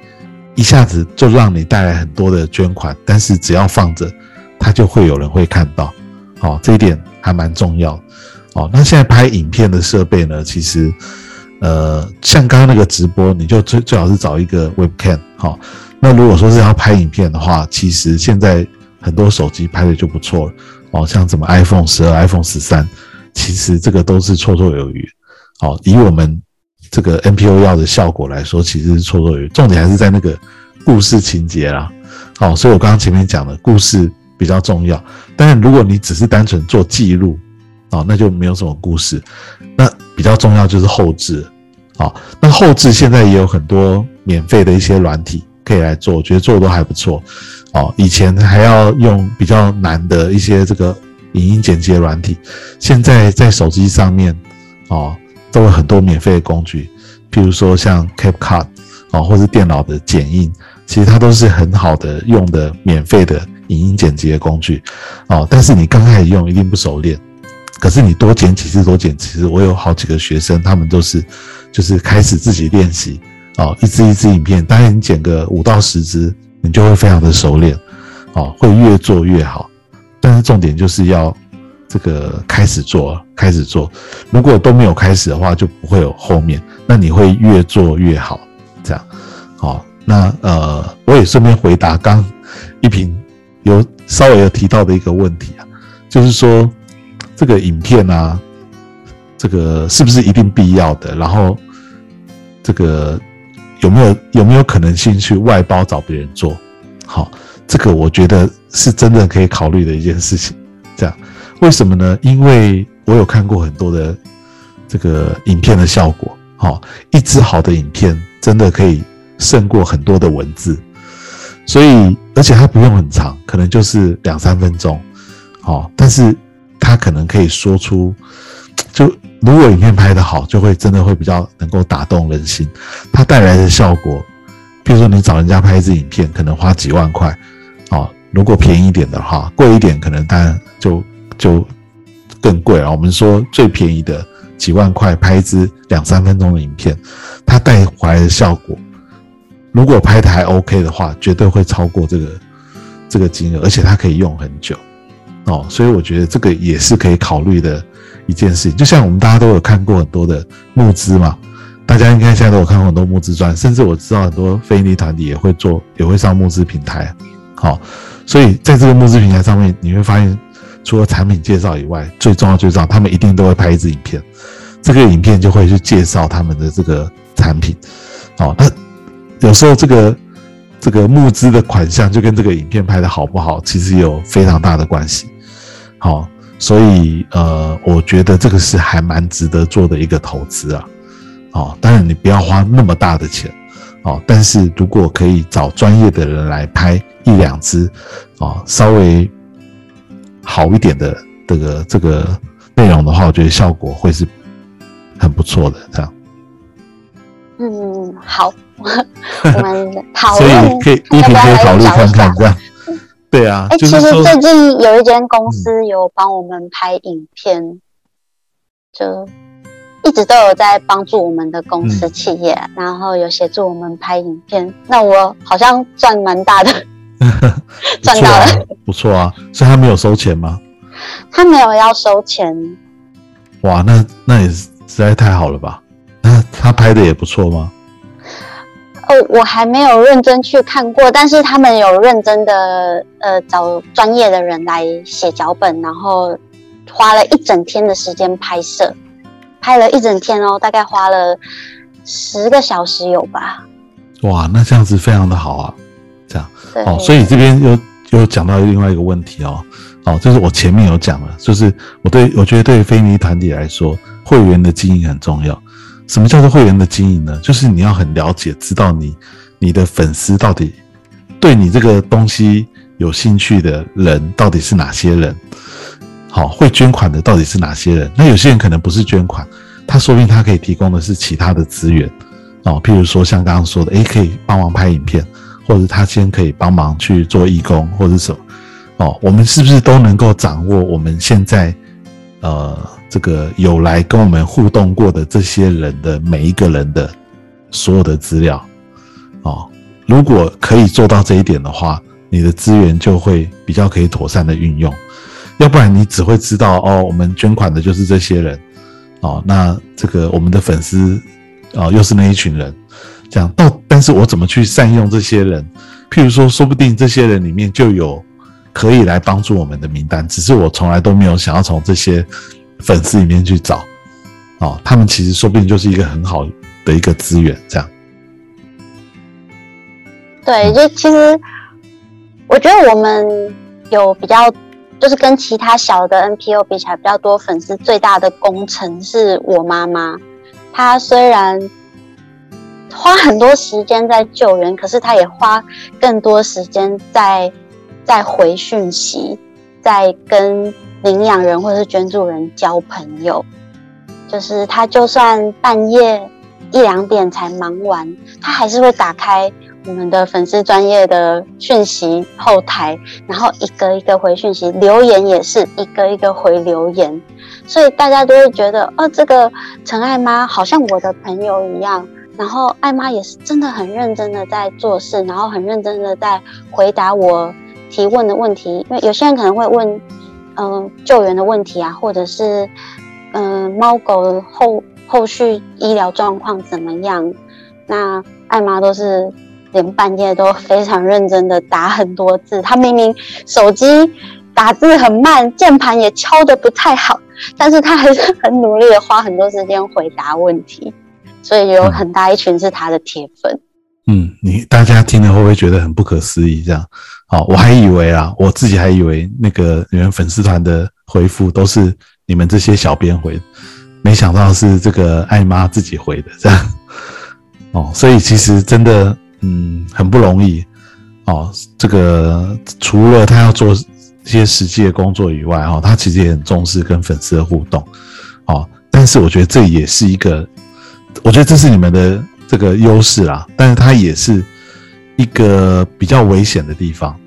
一下子就让你带来很多的捐款，但是只要放着，它就会有人会看到。哦，这一点还蛮重要。哦，那现在拍影片的设备呢，其实呃，像刚刚那个直播，你就最最好是找一个 Webcam，好。那如果说是要拍影片的话，其实现在很多手机拍的就不错了哦，像什么 iPhone 十二、iPhone 十三，其实这个都是绰绰有余。哦，以我们这个 NPO 要的效果来说，其实是绰绰有余。重点还是在那个故事情节啦。哦，所以我刚刚前面讲的故事比较重要。但是如果你只是单纯做记录，哦，那就没有什么故事。那比较重要就是后置。啊，那后置现在也有很多免费的一些软体。可以来做，我觉得做的都还不错哦。以前还要用比较难的一些这个影音剪辑软体，现在在手机上面哦，都有很多免费的工具，譬如说像 CapCut 哦，或是电脑的剪映，其实它都是很好的用的免费的影音剪辑的工具哦。但是你刚开始用一定不熟练，可是你多剪几次，多剪几次，我有好几个学生，他们都是就是开始自己练习。哦，一支一支影片，当然你剪个五到十支，你就会非常的熟练，哦，会越做越好。但是重点就是要这个开始做，开始做。如果都没有开始的话，就不会有后面。那你会越做越好，这样。好，那呃，我也顺便回答刚一平有稍微有提到的一个问题啊，就是说这个影片啊，这个是不是一定必要的？然后这个。有没有有没有可能性去外包找别人做？好，这个我觉得是真的可以考虑的一件事情。这样，为什么呢？因为我有看过很多的这个影片的效果。好，一支好的影片真的可以胜过很多的文字。所以，而且它不用很长，可能就是两三分钟。好，但是他可能可以说出 就。如果影片拍得好，就会真的会比较能够打动人心。它带来的效果，比如说你找人家拍一支影片，可能花几万块，哦，如果便宜一点的话，贵一点可能当然就就更贵了。我们说最便宜的几万块拍一支两三分钟的影片，它带回来的效果，如果拍的还 OK 的话，绝对会超过这个这个金额，而且它可以用很久，哦，所以我觉得这个也是可以考虑的。一件事情，就像我们大家都有看过很多的募资嘛，大家应该现在都有看过很多募资专，甚至我知道很多非营利团体也会做，也会上募资平台。好，所以在这个募资平台上面，你会发现，除了产品介绍以外，最重要最重要，他们一定都会拍一支影片，这个影片就会去介绍他们的这个产品。好，那有时候这个这个募资的款项就跟这个影片拍的好不好，其实有非常大的关系。好。所以，呃，我觉得这个是还蛮值得做的一个投资啊，哦，当然你不要花那么大的钱，哦，但是如果可以找专业的人来拍一两支，哦，稍微好一点的这个这个内容的话，我觉得效果会是很不错的，这样。嗯。嗯，好，我们 讨所以可以一平可以考虑看看这样。对啊，哎、就是，其实最近有一间公司有帮我们拍影片，就一直都有在帮助我们的公司企业，然后有协助我们拍影片。那我好像赚蛮大的，不赚到了。，不错啊。所以他没有收钱吗？他没有要收钱，哇，那那也实在太好了吧？那他拍的也不错吗？哦，我还没有认真去看过，但是他们有认真的呃找专业的人来写脚本，然后花了一整天的时间拍摄，拍了一整天哦，大概花了十个小时有吧？哇，那这样子非常的好啊。这样，哦，所以这边又又讲到另外一个问题哦，哦，就是我前面有讲了，就是我对我觉得对非尼团体来说，会员的经营很重要。什么叫做会员的经营呢？就是你要很了解，知道你你的粉丝到底对你这个东西有兴趣的人到底是哪些人，好，会捐款的到底是哪些人？那有些人可能不是捐款，他说不定他可以提供的是其他的资源，哦，譬如说像刚刚说的，诶，可以帮忙拍影片，或者他先可以帮忙去做义工或者什么，哦，我们是不是都能够掌握我们现在呃这个有来跟我们互动过的这些人的每一个人的所有的资料？哦，如果可以做到这一点的话，你的资源就会比较可以妥善的运用。要不然你只会知道哦，我们捐款的就是这些人，哦，那这个我们的粉丝哦又是那一群人，这样到，但是我怎么去善用这些人？譬如说，说不定这些人里面就有可以来帮助我们的名单，只是我从来都没有想要从这些粉丝里面去找，哦，他们其实说不定就是一个很好的一个资源，这样。对，就其实我觉得我们有比较，就是跟其他小的 NPO 比起来比较多粉丝，最大的功臣是我妈妈。她虽然花很多时间在救援，可是她也花更多时间在在回讯息，在跟领养人或者是捐助人交朋友。就是他就算半夜一两点才忙完，他还是会打开我们的粉丝专业的讯息后台，然后一个一个回讯息，留言也是一个一个回留言，所以大家都会觉得，哦，这个陈爱妈好像我的朋友一样。然后爱妈也是真的很认真的在做事，然后很认真的在回答我提问的问题。因为有些人可能会问，嗯、救援的问题啊，或者是，嗯、猫狗后后续医疗状况怎么样？那艾妈都是连半夜都非常认真的打很多字，她明明手机打字很慢，键盘也敲的不太好，但是她还是很努力的花很多时间回答问题，所以有很大一群是她的铁粉。嗯，你大家听了会不会觉得很不可思议？这样，哦，我还以为啊，我自己还以为那个你们粉丝团的回复都是你们这些小编回，没想到是这个艾妈自己回的，这样，哦，所以其实真的，嗯，很不容易，哦，这个除了他要做一些实际的工作以外，哦，他其实也很重视跟粉丝的互动，哦，但是我觉得这也是一个，我觉得这是你们的。这个优势啦，但是他也是一个比较危险的地方，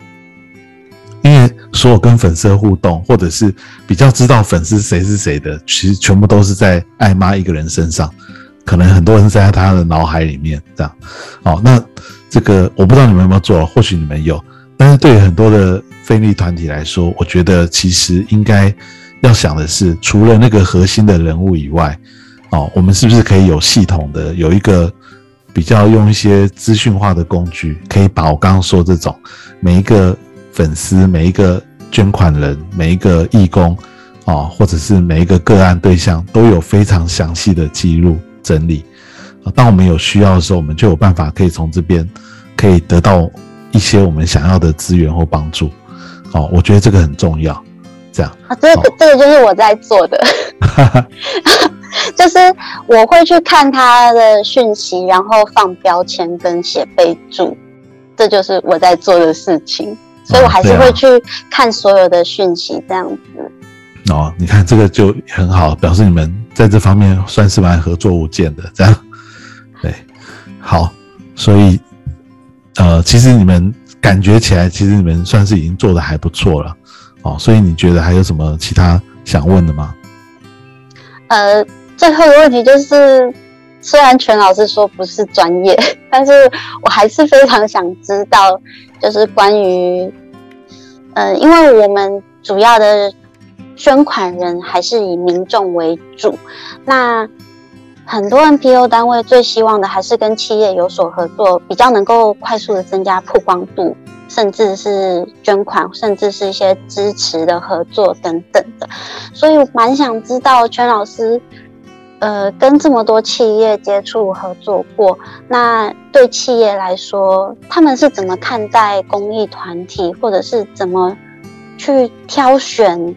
因为所有跟粉丝互动，或者是比较知道粉丝谁是谁的，其实全部都是在艾妈一个人身上，可能很多人在他的脑海里面这样。哦，那这个我不知道你们有没有做，或许你们有，但是对于很多的非利团体来说，我觉得其实应该要想的是，除了那个核心的人物以外，哦，我们是不是可以有系统的有一个比较用一些资讯化的工具，可以把我刚刚说这种每一个粉丝、每一个捐款人、每一个义工啊、哦，或者是每一个个案对象，都有非常详细的记录整理啊。当我们有需要的时候，我们就有办法可以从这边可以得到一些我们想要的资源或帮助。哦，我觉得这个很重要。这样啊，这个这个就是我在做的。就是我会去看他的讯息，然后放标签跟写备注，这就是我在做的事情。所以我还是会去看所有的讯息，这样子。哦，你看这个就很好，表示你们在这方面算是蛮合作无间的。这样，对，好，所以呃，其实你们感觉起来，其实你们算是已经做的还不错了，哦，所以你觉得还有什么其他想问的吗？呃，最后一个问题就是，虽然全老师说不是专业，但是我还是非常想知道，就是关于，呃，因为我们主要的捐款人还是以民众为主，那很多 NPO 单位最希望的还是跟企业有所合作，比较能够快速的增加曝光度。甚至是捐款，甚至是一些支持的合作等等的，所以我蛮想知道全老师，呃，跟这么多企业接触合作过，那对企业来说，他们是怎么看待公益团体，或者是怎么去挑选，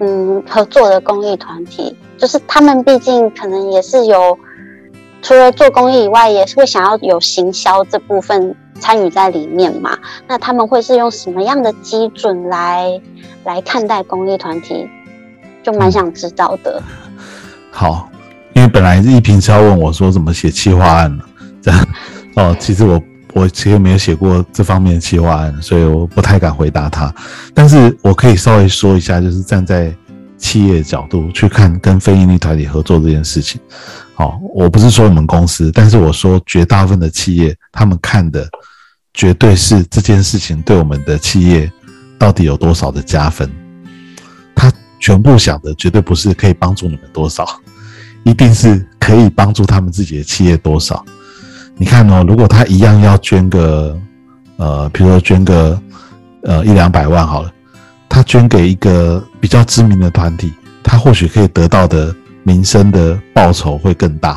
嗯，合作的公益团体？就是他们毕竟可能也是有，除了做公益以外，也是会想要有行销这部分。参与在里面嘛？那他们会是用什么样的基准来来看待公益团体？就蛮想知道的。好，因为本来一平是要问我说怎么写企划案的？这样哦，其实我我其实没有写过这方面的企划案，所以我不太敢回答他。但是我可以稍微说一下，就是站在企业角度去看跟非营利团体合作这件事情。好，我不是说我们公司，但是我说绝大部分的企业，他们看的绝对是这件事情对我们的企业到底有多少的加分。全部想的绝对不是可以帮助你们多少，一定是可以帮助他们自己的企业多少。你看哦，如果他一样要捐个呃，比如说捐个呃一两百万好了，他捐给一个比较知名的团体，他或许可以得到的。民生的报酬会更大，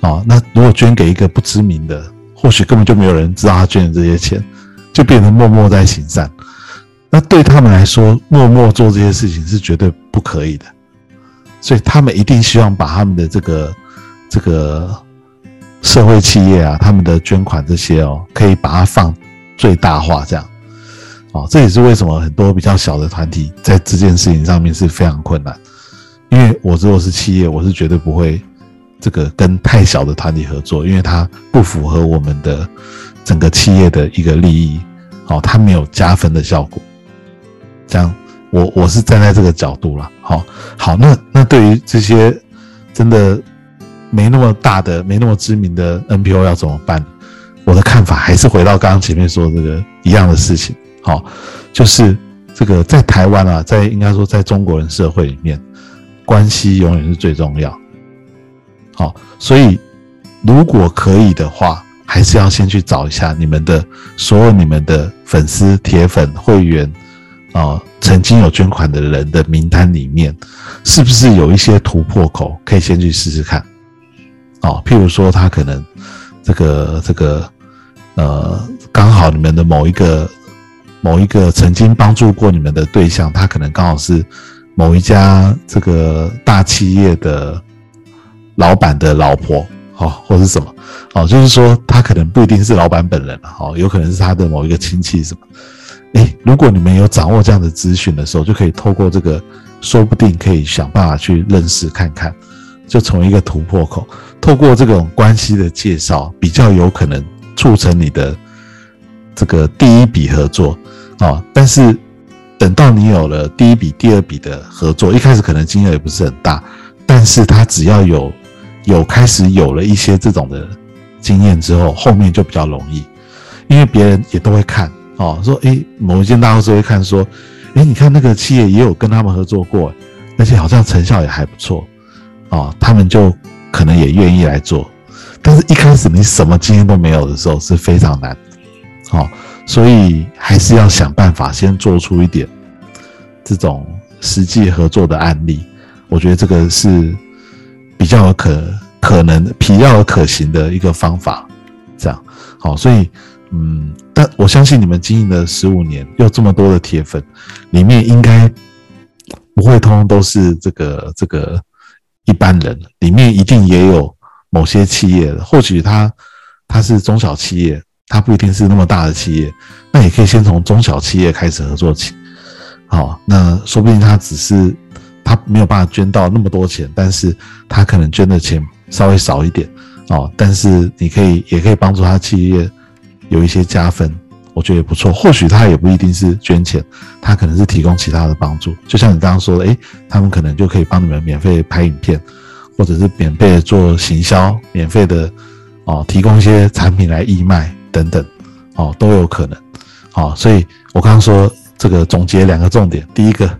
啊，那如果捐给一个不知名的，或许根本就没有人知道他捐的这些钱，就变成默默在行善。那对他们来说，默默做这些事情是绝对不可以的，所以他们一定希望把他们的这个这个社会企业啊，他们的捐款这些哦，可以把它放最大化，这样，哦，这也是为什么很多比较小的团体在这件事情上面是非常困难。因为我如果是企业，我是绝对不会这个跟太小的团体合作，因为它不符合我们的整个企业的一个利益，哦，它没有加分的效果。这样，我我是站在这个角度了，好，好，那那对于这些真的没那么大的、没那么知名的 NPO 要怎么办？我的看法还是回到刚刚前面说这个一样的事情，好，就是这个在台湾啊，在应该说在中国人社会里面。关系永远是最重要，好，所以如果可以的话，还是要先去找一下你们的所有你们的粉丝、铁粉、会员啊，曾经有捐款的人的名单里面，是不是有一些突破口，可以先去试试看，哦，譬如说他可能这个这个呃，刚好你们的某一个某一个曾经帮助过你们的对象，他可能刚好是。某一家这个大企业的老板的老婆，好，或者是什么，好，就是说他可能不一定是老板本人了，好，有可能是他的某一个亲戚什么。哎，如果你们有掌握这样的资讯的时候，就可以透过这个，说不定可以想办法去认识看看，就从一个突破口，透过这种关系的介绍，比较有可能促成你的这个第一笔合作啊，但是。等到你有了第一笔、第二笔的合作，一开始可能金额也不是很大，但是他只要有有开始有了一些这种的经验之后，后面就比较容易，因为别人也都会看哦，说诶，某一件大公司会看说，诶，你看那个企业也有跟他们合作过，而且好像成效也还不错，哦，他们就可能也愿意来做，但是一开始你什么经验都没有的时候是非常难，好。所以还是要想办法先做出一点这种实际合作的案例，我觉得这个是比较可可能、比较可行的一个方法。这样好，所以嗯，但我相信你们经营了十五年，有这么多的铁粉，里面应该不会通通都是这个这个一般人，里面一定也有某些企业的，或许他他是中小企业。他不一定是那么大的企业，那也可以先从中小企业开始合作起。好，那说不定他只是他没有办法捐到那么多钱，但是他可能捐的钱稍微少一点。哦，但是你可以也可以帮助他企业有一些加分，我觉得也不错。或许他也不一定是捐钱，他可能是提供其他的帮助。就像你刚刚说的，诶，他们可能就可以帮你们免费拍影片，或者是免费做行销，免费的哦，提供一些产品来义卖等等，哦，都有可能。好，所以我刚刚说这个总结两个重点，第一个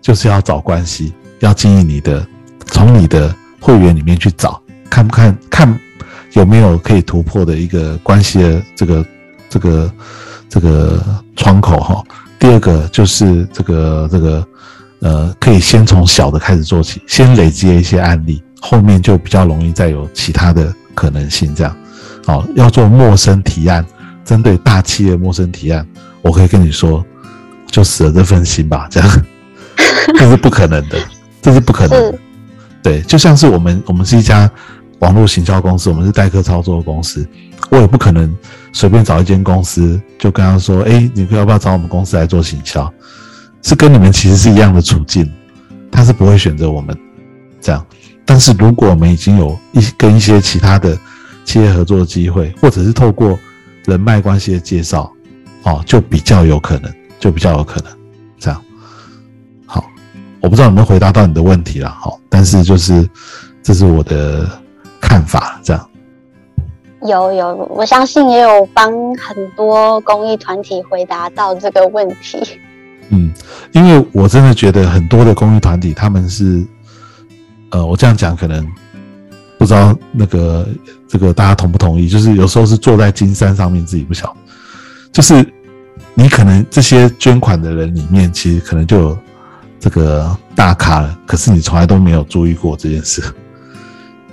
就是要找关系，要经营你的，从你的会员里面去找，看不看看。有没有可以突破的一个关系的这个这个这个窗口哈？第二个就是这个这个呃，可以先从小的开始做起，先累积一些案例，后面就比较容易再有其他的可能性。这样，哦，要做陌生提案，针对大企业陌生提案，我可以跟你说，就死了这份心吧。这样，这是不可能的，这是不可能的。对，就像是我们我们是一家。网络行销公司，我们是代客操作的公司，我也不可能随便找一间公司就跟他说：“哎，你要不要找我们公司来做行销？”是跟你们其实是一样的处境，他是不会选择我们这样。但是如果我们已经有一跟一些其他的企业合作机会，或者是透过人脉关系的介绍，哦，就比较有可能，就比较有可能这样。好，我不知道有没有回答到你的问题了，好，但是就是这是我的。看法这样，有有，我相信也有帮很多公益团体回答到这个问题。嗯，因为我真的觉得很多的公益团体，他们是，呃，我这样讲可能不知道那个这个大家同不同意，就是有时候是坐在金山上面自己不晓，就是你可能这些捐款的人里面，其实可能就有这个大咖了，可是你从来都没有注意过这件事。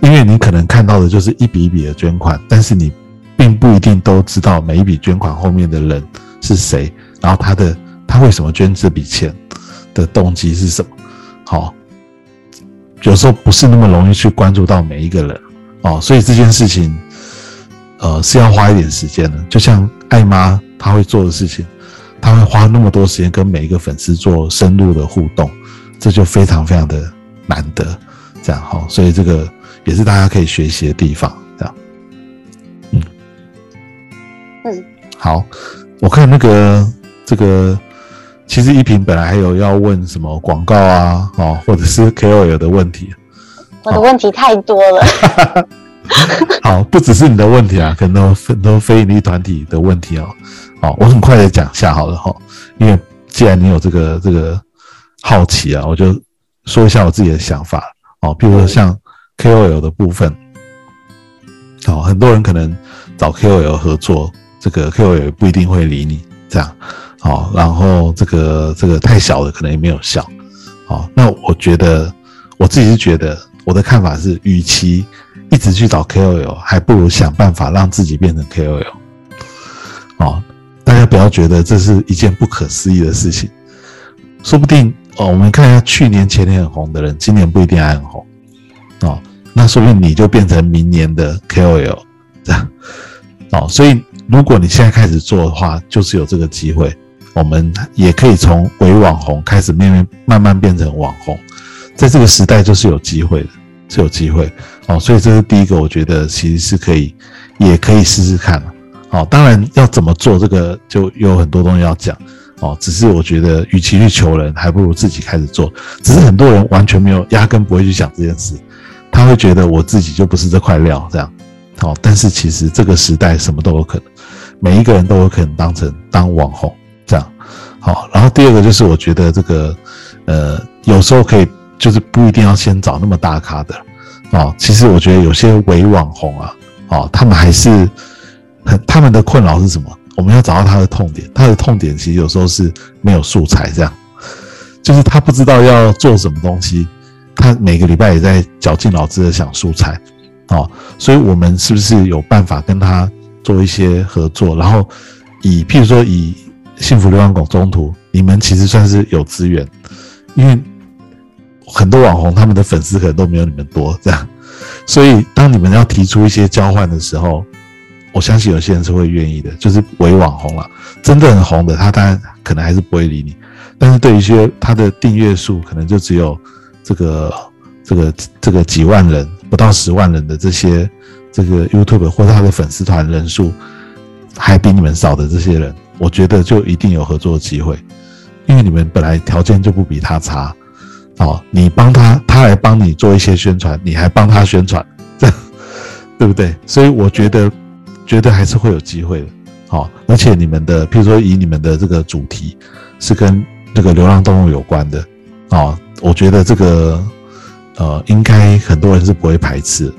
因为你可能看到的就是一笔一笔的捐款，但是你并不一定都知道每一笔捐款后面的人是谁，然后他的他为什么捐这笔钱的动机是什么？好，有时候不是那么容易去关注到每一个人哦，所以这件事情，呃，是要花一点时间的。就像艾妈她会做的事情，她会花那么多时间跟每一个粉丝做深入的互动，这就非常非常的难得。这样好，所以这个。也是大家可以学习的地方，这样，嗯，嗯，好，我看那个这个，其实一平本来还有要问什么广告啊，哦，或者是 KOL 的问题，我的问题太多了，好，不只是你的问题啊，可能很多非盈利团体的问题哦，好，我很快的讲下好了哈，因为既然你有这个这个好奇啊，我就说一下我自己的想法。哦，比如说像。KOL 的部分，好，很多人可能找 KOL 合作，这个 KOL 不一定会理你，这样，好，然后这个这个太小的可能也没有效，好，那我觉得我自己是觉得，我的看法是，与其一直去找 KOL，还不如想办法让自己变成 KOL，哦，大家不要觉得这是一件不可思议的事情，说不定哦，我们看一下去年前年很红的人，今年不一定还很红，哦。那说明你就变成明年的 KOL 这样哦，所以如果你现在开始做的话，就是有这个机会。我们也可以从伪网红开始，慢慢慢慢变成网红，在这个时代就是有机会的，是有机会哦。所以这是第一个，我觉得其实是可以，也可以试试看哦。当然要怎么做，这个就有很多东西要讲哦。只是我觉得，与其去求人，还不如自己开始做。只是很多人完全没有，压根不会去想这件事。他会觉得我自己就不是这块料，这样，好，但是其实这个时代什么都有可能，每一个人都有可能当成当网红，这样，好。然后第二个就是我觉得这个，呃，有时候可以就是不一定要先找那么大咖的，哦，其实我觉得有些伪网红啊，哦，他们还是很他们的困扰是什么？我们要找到他的痛点，他的痛点其实有时候是没有素材，这样，就是他不知道要做什么东西。他每个礼拜也在绞尽脑汁的想素材，哦，所以我们是不是有办法跟他做一些合作？然后以譬如说以幸福流浪狗中途，你们其实算是有资源，因为很多网红他们的粉丝可能都没有你们多，这样，所以当你们要提出一些交换的时候，我相信有些人是会愿意的，就是伪网红了，真的很红的，他当然可能还是不会理你，但是对于一些他的订阅数可能就只有。这个这个这个几万人不到十万人的这些这个 YouTube 或者他的粉丝团人数还比你们少的这些人，我觉得就一定有合作的机会，因为你们本来条件就不比他差，哦，你帮他，他来帮你做一些宣传，你还帮他宣传，这 样对不对？所以我觉得，觉得还是会有机会的，好，而且你们的，譬如说以你们的这个主题是跟这个流浪动物有关的，哦，我觉得这个。呃，应该很多人是不会排斥，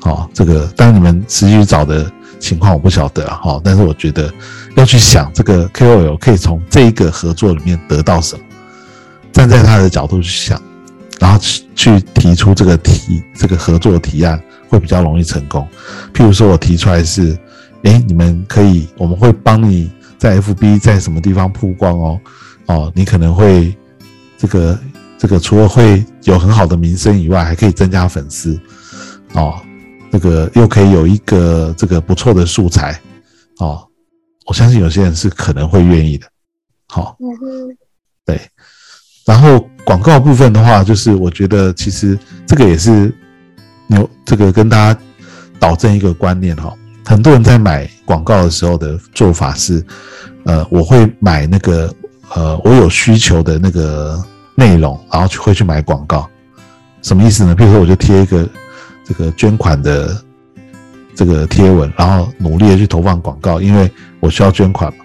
好，这个当你们实际找的情况我不晓得哈，但是我觉得要去想这个 KOL 可以从这一个合作里面得到什么，站在他的角度去想，然后去去提出这个提这个合作提案会比较容易成功。譬如说我提出来是，诶，你们可以，我们会帮你在 FB 在什么地方曝光哦，哦，你可能会这个。这个除了会有很好的名声以外，还可以增加粉丝，哦，这个又可以有一个这个不错的素材，哦，我相信有些人是可能会愿意的，好，对，然后广告部分的话，就是我觉得其实这个也是有这个跟大家导正一个观念哈，很多人在买广告的时候的做法是，呃，我会买那个呃我有需求的那个。内容，然后去会去买广告，什么意思呢？比如说，我就贴一个这个捐款的这个贴文，然后努力的去投放广告，因为我需要捐款嘛，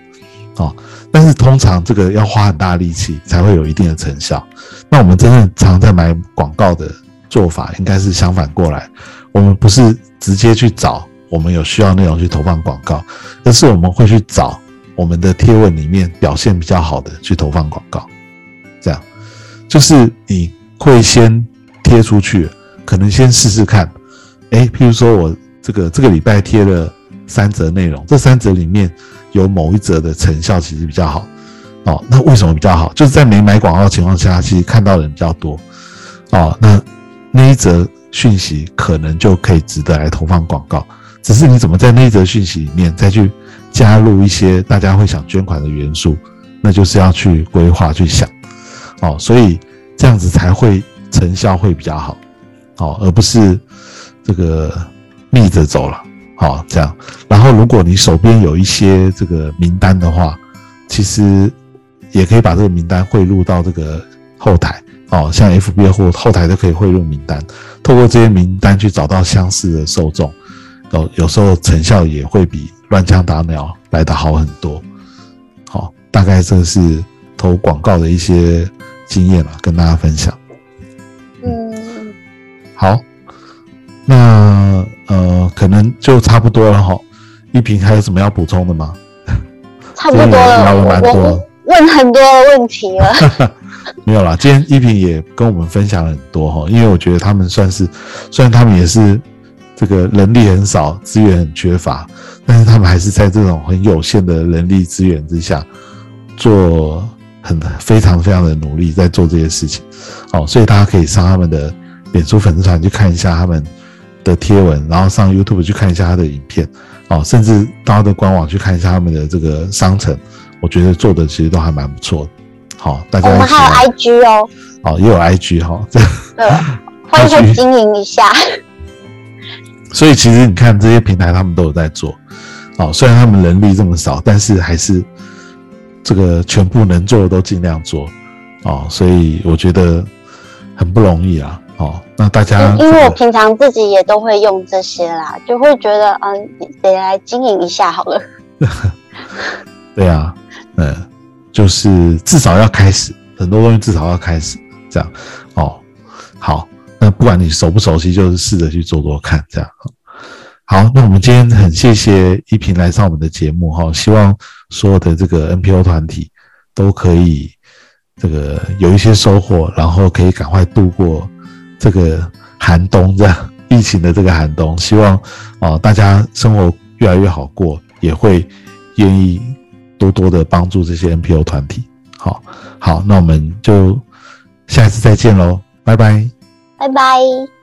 哦。但是通常这个要花很大力气才会有一定的成效。那我们真正常在买广告的做法，应该是相反过来，我们不是直接去找我们有需要内容去投放广告，而是我们会去找我们的贴文里面表现比较好的去投放广告，这样。就是你会先贴出去，可能先试试看，哎，譬如说我这个这个礼拜贴了三则内容，这三则里面有某一则的成效其实比较好，哦，那为什么比较好？就是在没买广告的情况下，其实看到的人比较多，哦，那那一则讯息可能就可以值得来投放广告，只是你怎么在那一则讯息里面再去加入一些大家会想捐款的元素，那就是要去规划去想。哦，所以这样子才会成效会比较好，哦，而不是这个逆着走了，好这样。然后如果你手边有一些这个名单的话，其实也可以把这个名单汇入到这个后台，哦，像 FB 或后台都可以汇入名单，透过这些名单去找到相似的受众，有有时候成效也会比乱枪打鸟来的好很多。好，大概这是投广告的一些。经验了，跟大家分享。嗯，好，那呃，可能就差不多了哈。一平还有什么要补充的吗？差不多了，我问很多问题了。没有啦，今天一平也跟我们分享了很多哈，因为我觉得他们算是，虽然他们也是这个人力很少，资源很缺乏，但是他们还是在这种很有限的人力资源之下做。很非常非常的努力在做这些事情，哦，所以大家可以上他们的脸书粉丝团去看一下他们的贴文，然后上 YouTube 去看一下他的影片，哦，甚至到他的官网去看一下他们的这个商城，我觉得做的其实都还蛮不错的。好，大家我们还有 IG 哦，哦，也有 IG 哈，这对，会会经营一下。所以其实你看这些平台他们都有在做，哦，虽然他们人力这么少，但是还是。这个全部能做的都尽量做，哦，所以我觉得很不容易啊，哦，那大家因为我平常自己也都会用这些啦，就会觉得嗯，得来经营一下好了。对啊，嗯，就是至少要开始，很多东西至少要开始，这样，哦，好，那不管你熟不熟悉，就是试着去做做看，这样。好，那我们今天很谢谢依萍来上我们的节目哈，希望所有的这个 NPO 团体都可以这个有一些收获，然后可以赶快度过这个寒冬，这样疫情的这个寒冬，希望啊大家生活越来越好过，也会愿意多多的帮助这些 NPO 团体。好，好，那我们就下一次再见喽，拜拜，拜拜。